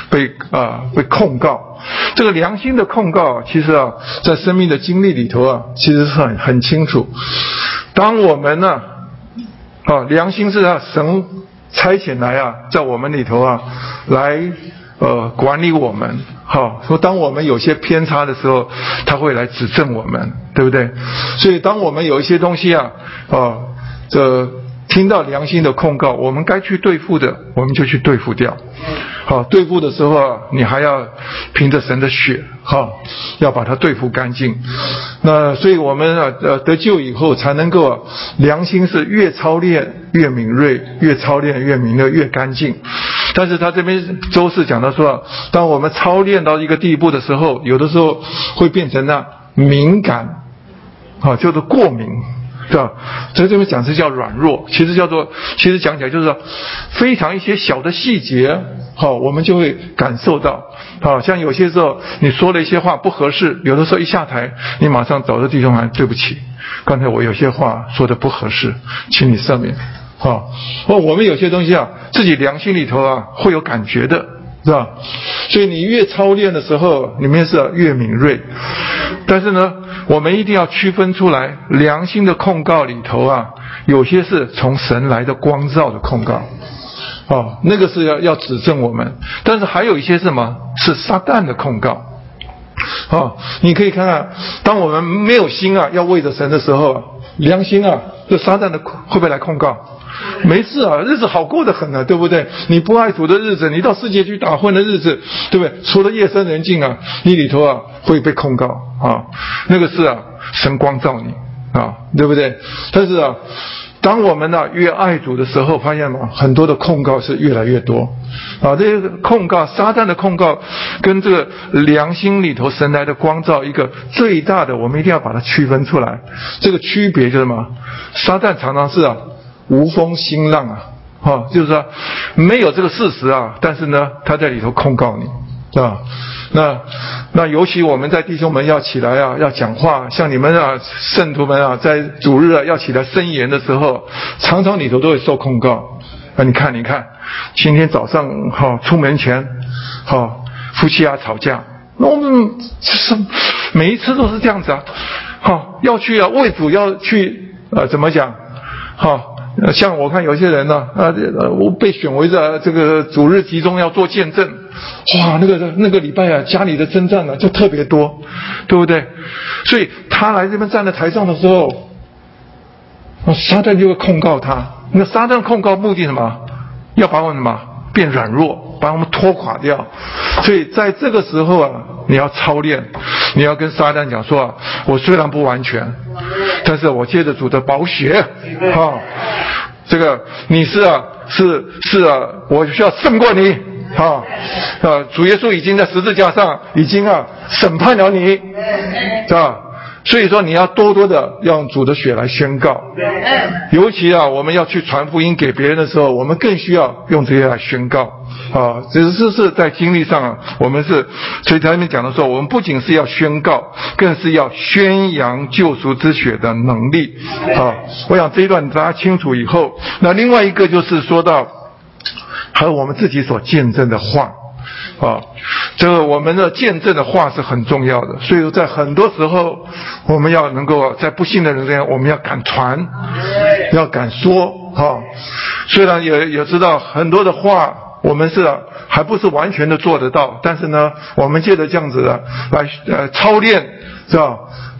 被啊被控告，这个良心的控告，其实啊，在生命的经历里头啊，其实是很很清楚。当我们呢，啊，良心是啊神差遣来啊，在我们里头啊来。呃，管理我们，好说，当我们有些偏差的时候，他会来指正我们，对不对？所以，当我们有一些东西啊，啊，这听到良心的控告，我们该去对付的，我们就去对付掉。好，对付的时候啊，你还要凭着神的血，哈，要把它对付干净。那所以我们啊，呃，得救以后才能够良心是越操练越敏锐，越操练越敏锐，越干净。但是他这边周四讲到说，当我们操练到一个地步的时候，有的时候会变成呢敏感，啊，叫做过敏。是吧？所以这边讲是叫软弱，其实叫做，其实讲起来就是，非常一些小的细节，好，我们就会感受到，好像有些时候你说了一些话不合适，有的时候一下台，你马上找着弟兄们，对不起，刚才我有些话说的不合适，请你赦免，好，哦，我们有些东西啊，自己良心里头啊会有感觉的。是吧？所以你越操练的时候，里面是越敏锐。但是呢，我们一定要区分出来，良心的控告里头啊，有些是从神来的光照的控告，哦，那个是要要指正我们。但是还有一些什么是撒旦的控告，哦，你可以看看，当我们没有心啊，要为着神的时候，良心啊，这撒旦的会不会来控告？没事啊，日子好过得很啊，对不对？你不爱主的日子，你到世界去打混的日子，对不对？除了夜深人静啊，你里头啊会被控告啊，那个是啊，神光照你啊，对不对？但是啊，当我们呢越爱主的时候，发现吗？很多的控告是越来越多啊，这些控告，撒旦的控告，跟这个良心里头神来的光照，一个最大的，我们一定要把它区分出来。这个区别就是什么？撒旦常常是啊。无风新浪啊，哈，就是说没有这个事实啊，但是呢，他在里头控告你，啊？那那尤其我们在弟兄们要起来啊，要讲话，像你们啊，圣徒们啊，在主日啊要起来申言的时候，常常里头都会受控告。啊，你看，你看，今天早上哈出门前，哈夫妻啊吵架，那我们是每一次都是这样子啊，哈要去啊为主要去呃怎么讲，哈。像我看有些人呢，啊，我被选为这这个主日集中要做见证，哇，那个那个礼拜啊，家里的征战呢就特别多，对不对？所以他来这边站在台上的时候，撒旦就会控告他。那撒旦控告目的什么？要把我们什么变软弱，把我们拖垮掉。所以在这个时候啊，你要操练，你要跟撒旦讲说啊，我虽然不完全。但是我借着主的宝血，哈，这个你是啊，是是啊，我需要胜过你，哈，啊，主耶稣已经在十字架上已经啊审判了你，是吧？所以说你要多多的用主的血来宣告，尤其啊，我们要去传福音给别人的时候，我们更需要用这些来宣告。啊，只是是在经历上啊，我们是，所以他们讲的时候，我们不仅是要宣告，更是要宣扬救赎之血的能力。啊，我想这一段大家清楚以后，那另外一个就是说到，还有我们自己所见证的话，啊，这个我们的见证的话是很重要的。所以在很多时候，我们要能够在不幸的人间，我们要敢传，要敢说。啊，虽然也也知道很多的话。我们是还不是完全的做得到，但是呢，我们借着这样子的来呃操练，是吧？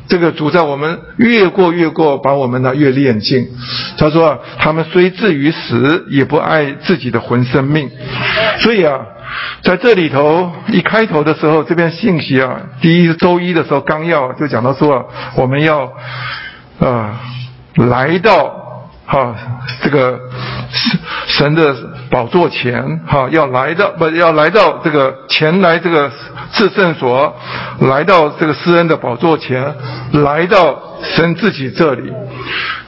这个主在我们越过越过，把我们呢越炼净。他说：“他们虽至于死，也不爱自己的魂生命。”所以啊，在这里头一开头的时候，这篇信息啊，第一周一的时候纲要就讲到说啊，我们要啊来到哈这个神神的宝座前哈，要来到不要来到这个前来这个至圣所，来到这个施恩的宝座前，来到神自己这里。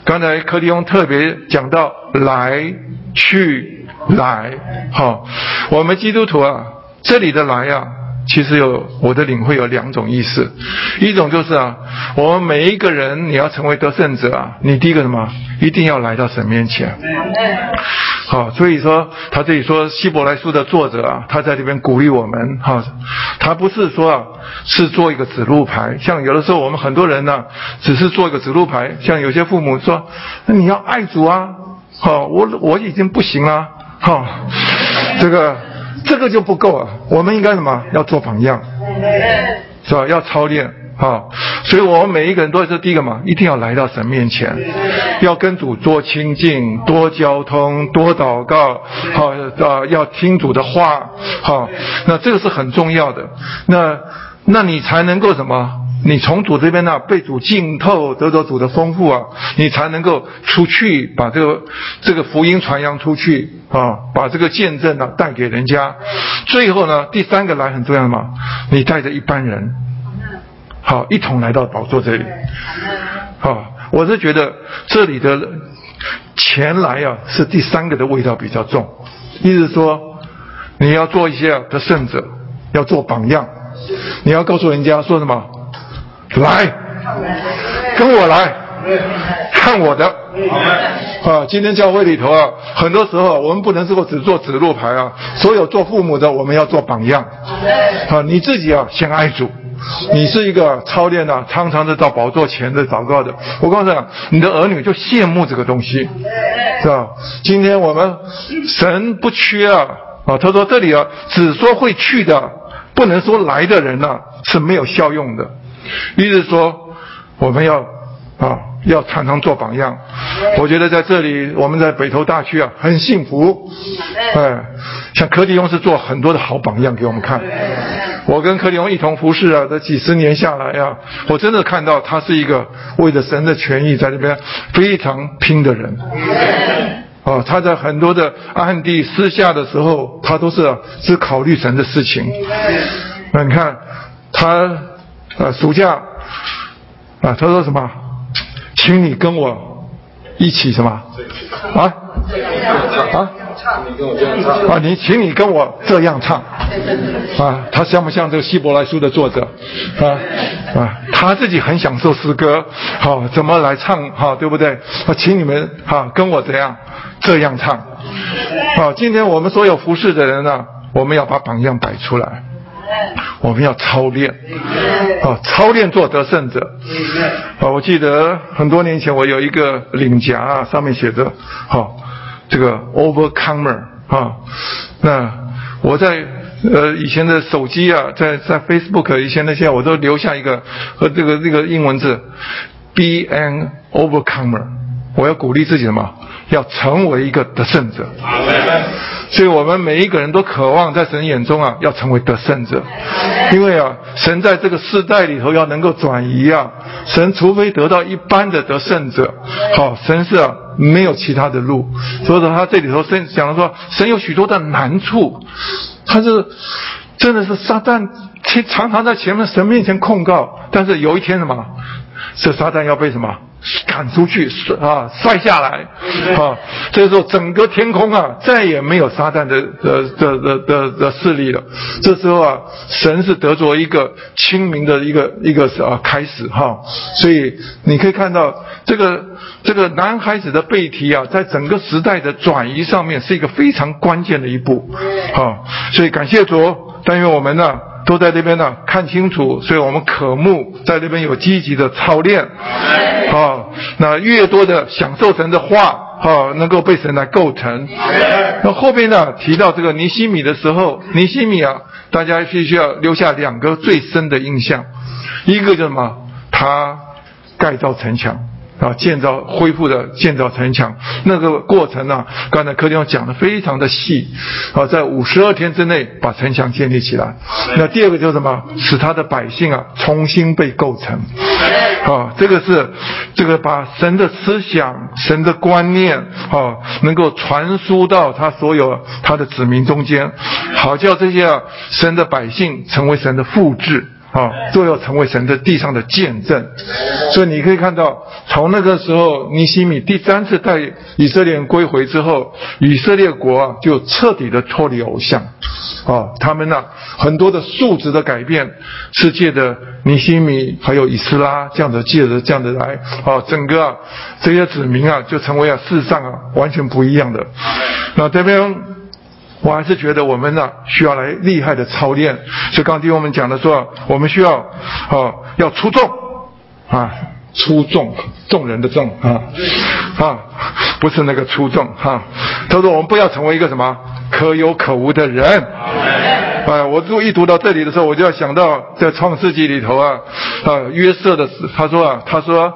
刚才柯迪翁特别讲到来去来，好，我们基督徒啊，这里的来啊，其实有我的领会有两种意思，一种就是啊，我们每一个人你要成为得胜者啊，你第一个什么，一定要来到神面前。好，所以说他这里说希伯来书的作者啊，他在这边鼓励我们哈，他不是说啊是做一个指路牌，像有的时候我们很多人呢，只是做一个指路牌，像有些父母说，那你要爱主啊，好，我我已经不行了，哈，这个这个就不够啊，我们应该什么？要做榜样，是吧？要操练。啊，所以我们每一个人都是第一个嘛，一定要来到神面前，要跟主多亲近、多交通、多祷告，好啊，要听主的话，好，那这个是很重要的。那那你才能够什么？你从主这边呢被主浸透，得到主的丰富啊，你才能够出去把这个这个福音传扬出去啊，把这个见证呢带给人家。最后呢，第三个来很重要嘛，你带着一般人。好，一同来到宝座这里。好，我是觉得这里的前来啊，是第三个的味道比较重。意思说，你要做一些的圣者，要做榜样，你要告诉人家说什么？来，跟我来，看我的。啊，今天教会里头啊，很多时候我们不能说只做指路牌啊，所有做父母的，我们要做榜样。啊，你自己啊，先爱主。你是一个操练的，常常是到宝座前的祷告的。我告诉你，你的儿女就羡慕这个东西，是吧？今天我们神不缺啊啊！他说这里啊，只说会去的，不能说来的人呢是没有效用的。意思说，我们要啊，要常常做榜样。我觉得在这里，我们在北投大区啊，很幸福。哎，像柯迪翁是做很多的好榜样给我们看。我跟柯迪翁一同服侍啊，这几十年下来啊，我真的看到他是一个为了神的权益在这边非常拼的人。啊，他在很多的暗地私下的时候，他都是只考虑神的事情。那你看他啊，暑假啊，他说什么？请你跟我一起什么？啊？啊？啊，你请你跟我这样唱，啊，他像不像这个希伯来书的作者？啊啊，他自己很享受诗歌，好，怎么来唱？哈，对不对？啊，请你们哈跟我怎样这样唱？好，今天我们所有服侍的人呢，我们要把榜样摆出来，我们要操练，啊，操练做得胜者。啊，我记得很多年前我有一个领夹啊，上面写着，好。这个 overcomer 啊，那我在呃以前的手机啊，在在 Facebook 以前那些我都留下一个和这个这个英文字，be an overcomer，我要鼓励自己什么？要成为一个得胜者。所以我们每一个人都渴望在神眼中啊，要成为得胜者，因为啊，神在这个世代里头要能够转移啊，神除非得到一般的得胜者，好，神是啊没有其他的路。所以说他这里头神讲了说，神有许多的难处，他是真的是撒旦常常在前面神面前控告，但是有一天什么，这撒旦要被什么？赶出去，啊，摔下来，啊，这时候整个天空啊，再也没有撒旦的的的的的的势力了。这时候啊，神是得着一个清明的一个一个啊开始哈。所以你可以看到这个这个男孩子的背题啊，在整个时代的转移上面是一个非常关键的一步，好，所以感谢主，但愿我们呢。都在这边呢，看清楚，所以我们渴慕在这边有积极的操练，啊，那越多的享受神的话，啊，能够被神来构成。那后边呢提到这个尼西米的时候，尼西米啊，大家必须要留下两个最深的印象，一个叫什么？他盖造城墙。啊，建造恢复的建造城墙那个过程呢，刚才柯弟兄讲的非常的细，啊，在五十二天之内把城墙建立起来。那第二个就是什么？使他的百姓啊重新被构成，啊，这个是这个把神的思想、神的观念啊，能够传输到他所有他的子民中间，好叫这些啊神的百姓成为神的复制。啊，都要成为神的地上的见证，所以你可以看到，从那个时候尼西米第三次带以色列人归回之后，以色列国啊就彻底的脱离偶像，啊，他们呢很多的素质的改变，世界的尼西米还有以斯拉这样的借着这样的来，啊，整个啊这些子民啊就成为啊世上啊完全不一样的，那这边。我还是觉得我们呢需要来厉害的操练，所以刚听我们讲的说，我们需要啊要出众啊出众众人的众啊啊不是那个出众哈，他说我们不要成为一个什么可有可无的人，哎，我读一读到这里的时候，我就要想到在创世纪里头啊啊约瑟的他说啊他说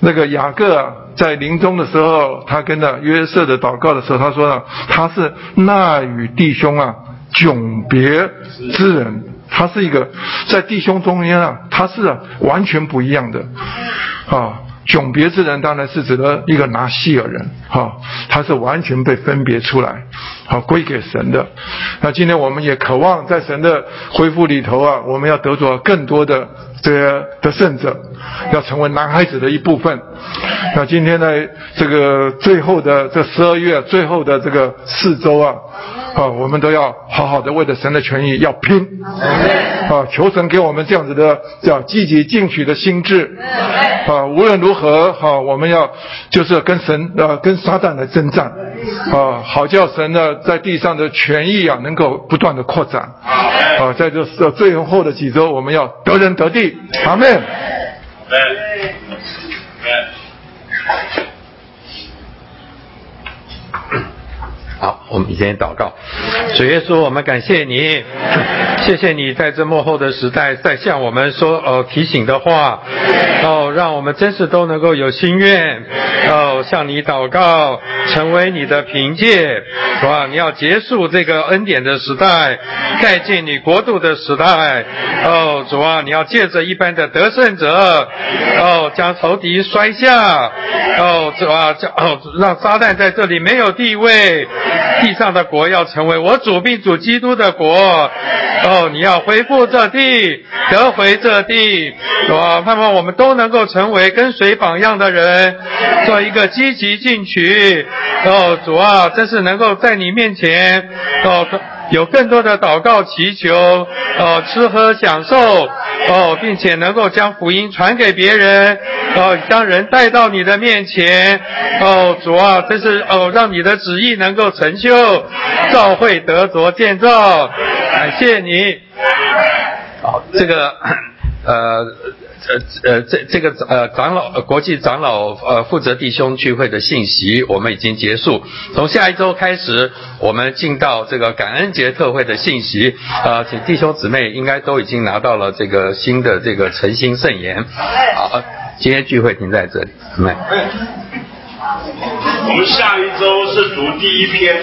那个雅各。啊。在临终的时候，他跟那约瑟的祷告的时候，他说呢，他是那与弟兄啊迥别之人，他是一个在弟兄中间啊，他是完全不一样的啊。迥别之人当然是指的一个拿西尔人，哈，他是完全被分别出来，好归给神的。那今天我们也渴望在神的恢复里头啊，我们要得着更多的这些的圣者，要成为男孩子的一部分。那今天呢，这个最后的这十二月最后的这个四周啊。啊，我们都要好好的为了神的权益要拼，啊，求神给我们这样子的叫积极进取的心智，啊，无论如何，哈，我们要就是跟神呃跟撒旦来征战，啊，好叫神呢在地上的权益啊能够不断的扩展，啊，在这最后的几周，我们要得人得地，阿门。好，我们先祷告。主耶稣，我们感谢你，谢谢你在这幕后的时代，在向我们说哦提醒的话，哦，让我们真是都能够有心愿，哦，向你祷告，成为你的凭借，是吧？你要结束这个恩典的时代，盖进你国度的时代，哦，主啊，你要借着一般的得胜者，哦，将仇敌摔下，哦，主啊，叫哦，让撒旦在这里没有地位。地上的国要成为我主并主基督的国，哦，你要恢复这地，得回这地，我盼望我们都能够成为跟随榜样的人，做一个积极进取，哦，主啊，真是能够在你面前，哦。有更多的祷告祈求，哦，吃喝享受，哦，并且能够将福音传给别人，哦，将人带到你的面前，哦，主啊，这是哦，让你的旨意能够成就，召会得着建造，感谢你。好，这个，呃。呃呃，这这个呃长老国际长老呃负责弟兄聚会的信息，我们已经结束。从下一周开始，我们进到这个感恩节特会的信息。呃，请弟兄姊妹应该都已经拿到了这个新的这个诚心圣言。好，今天聚会停在这里。我们下一周是读第一篇。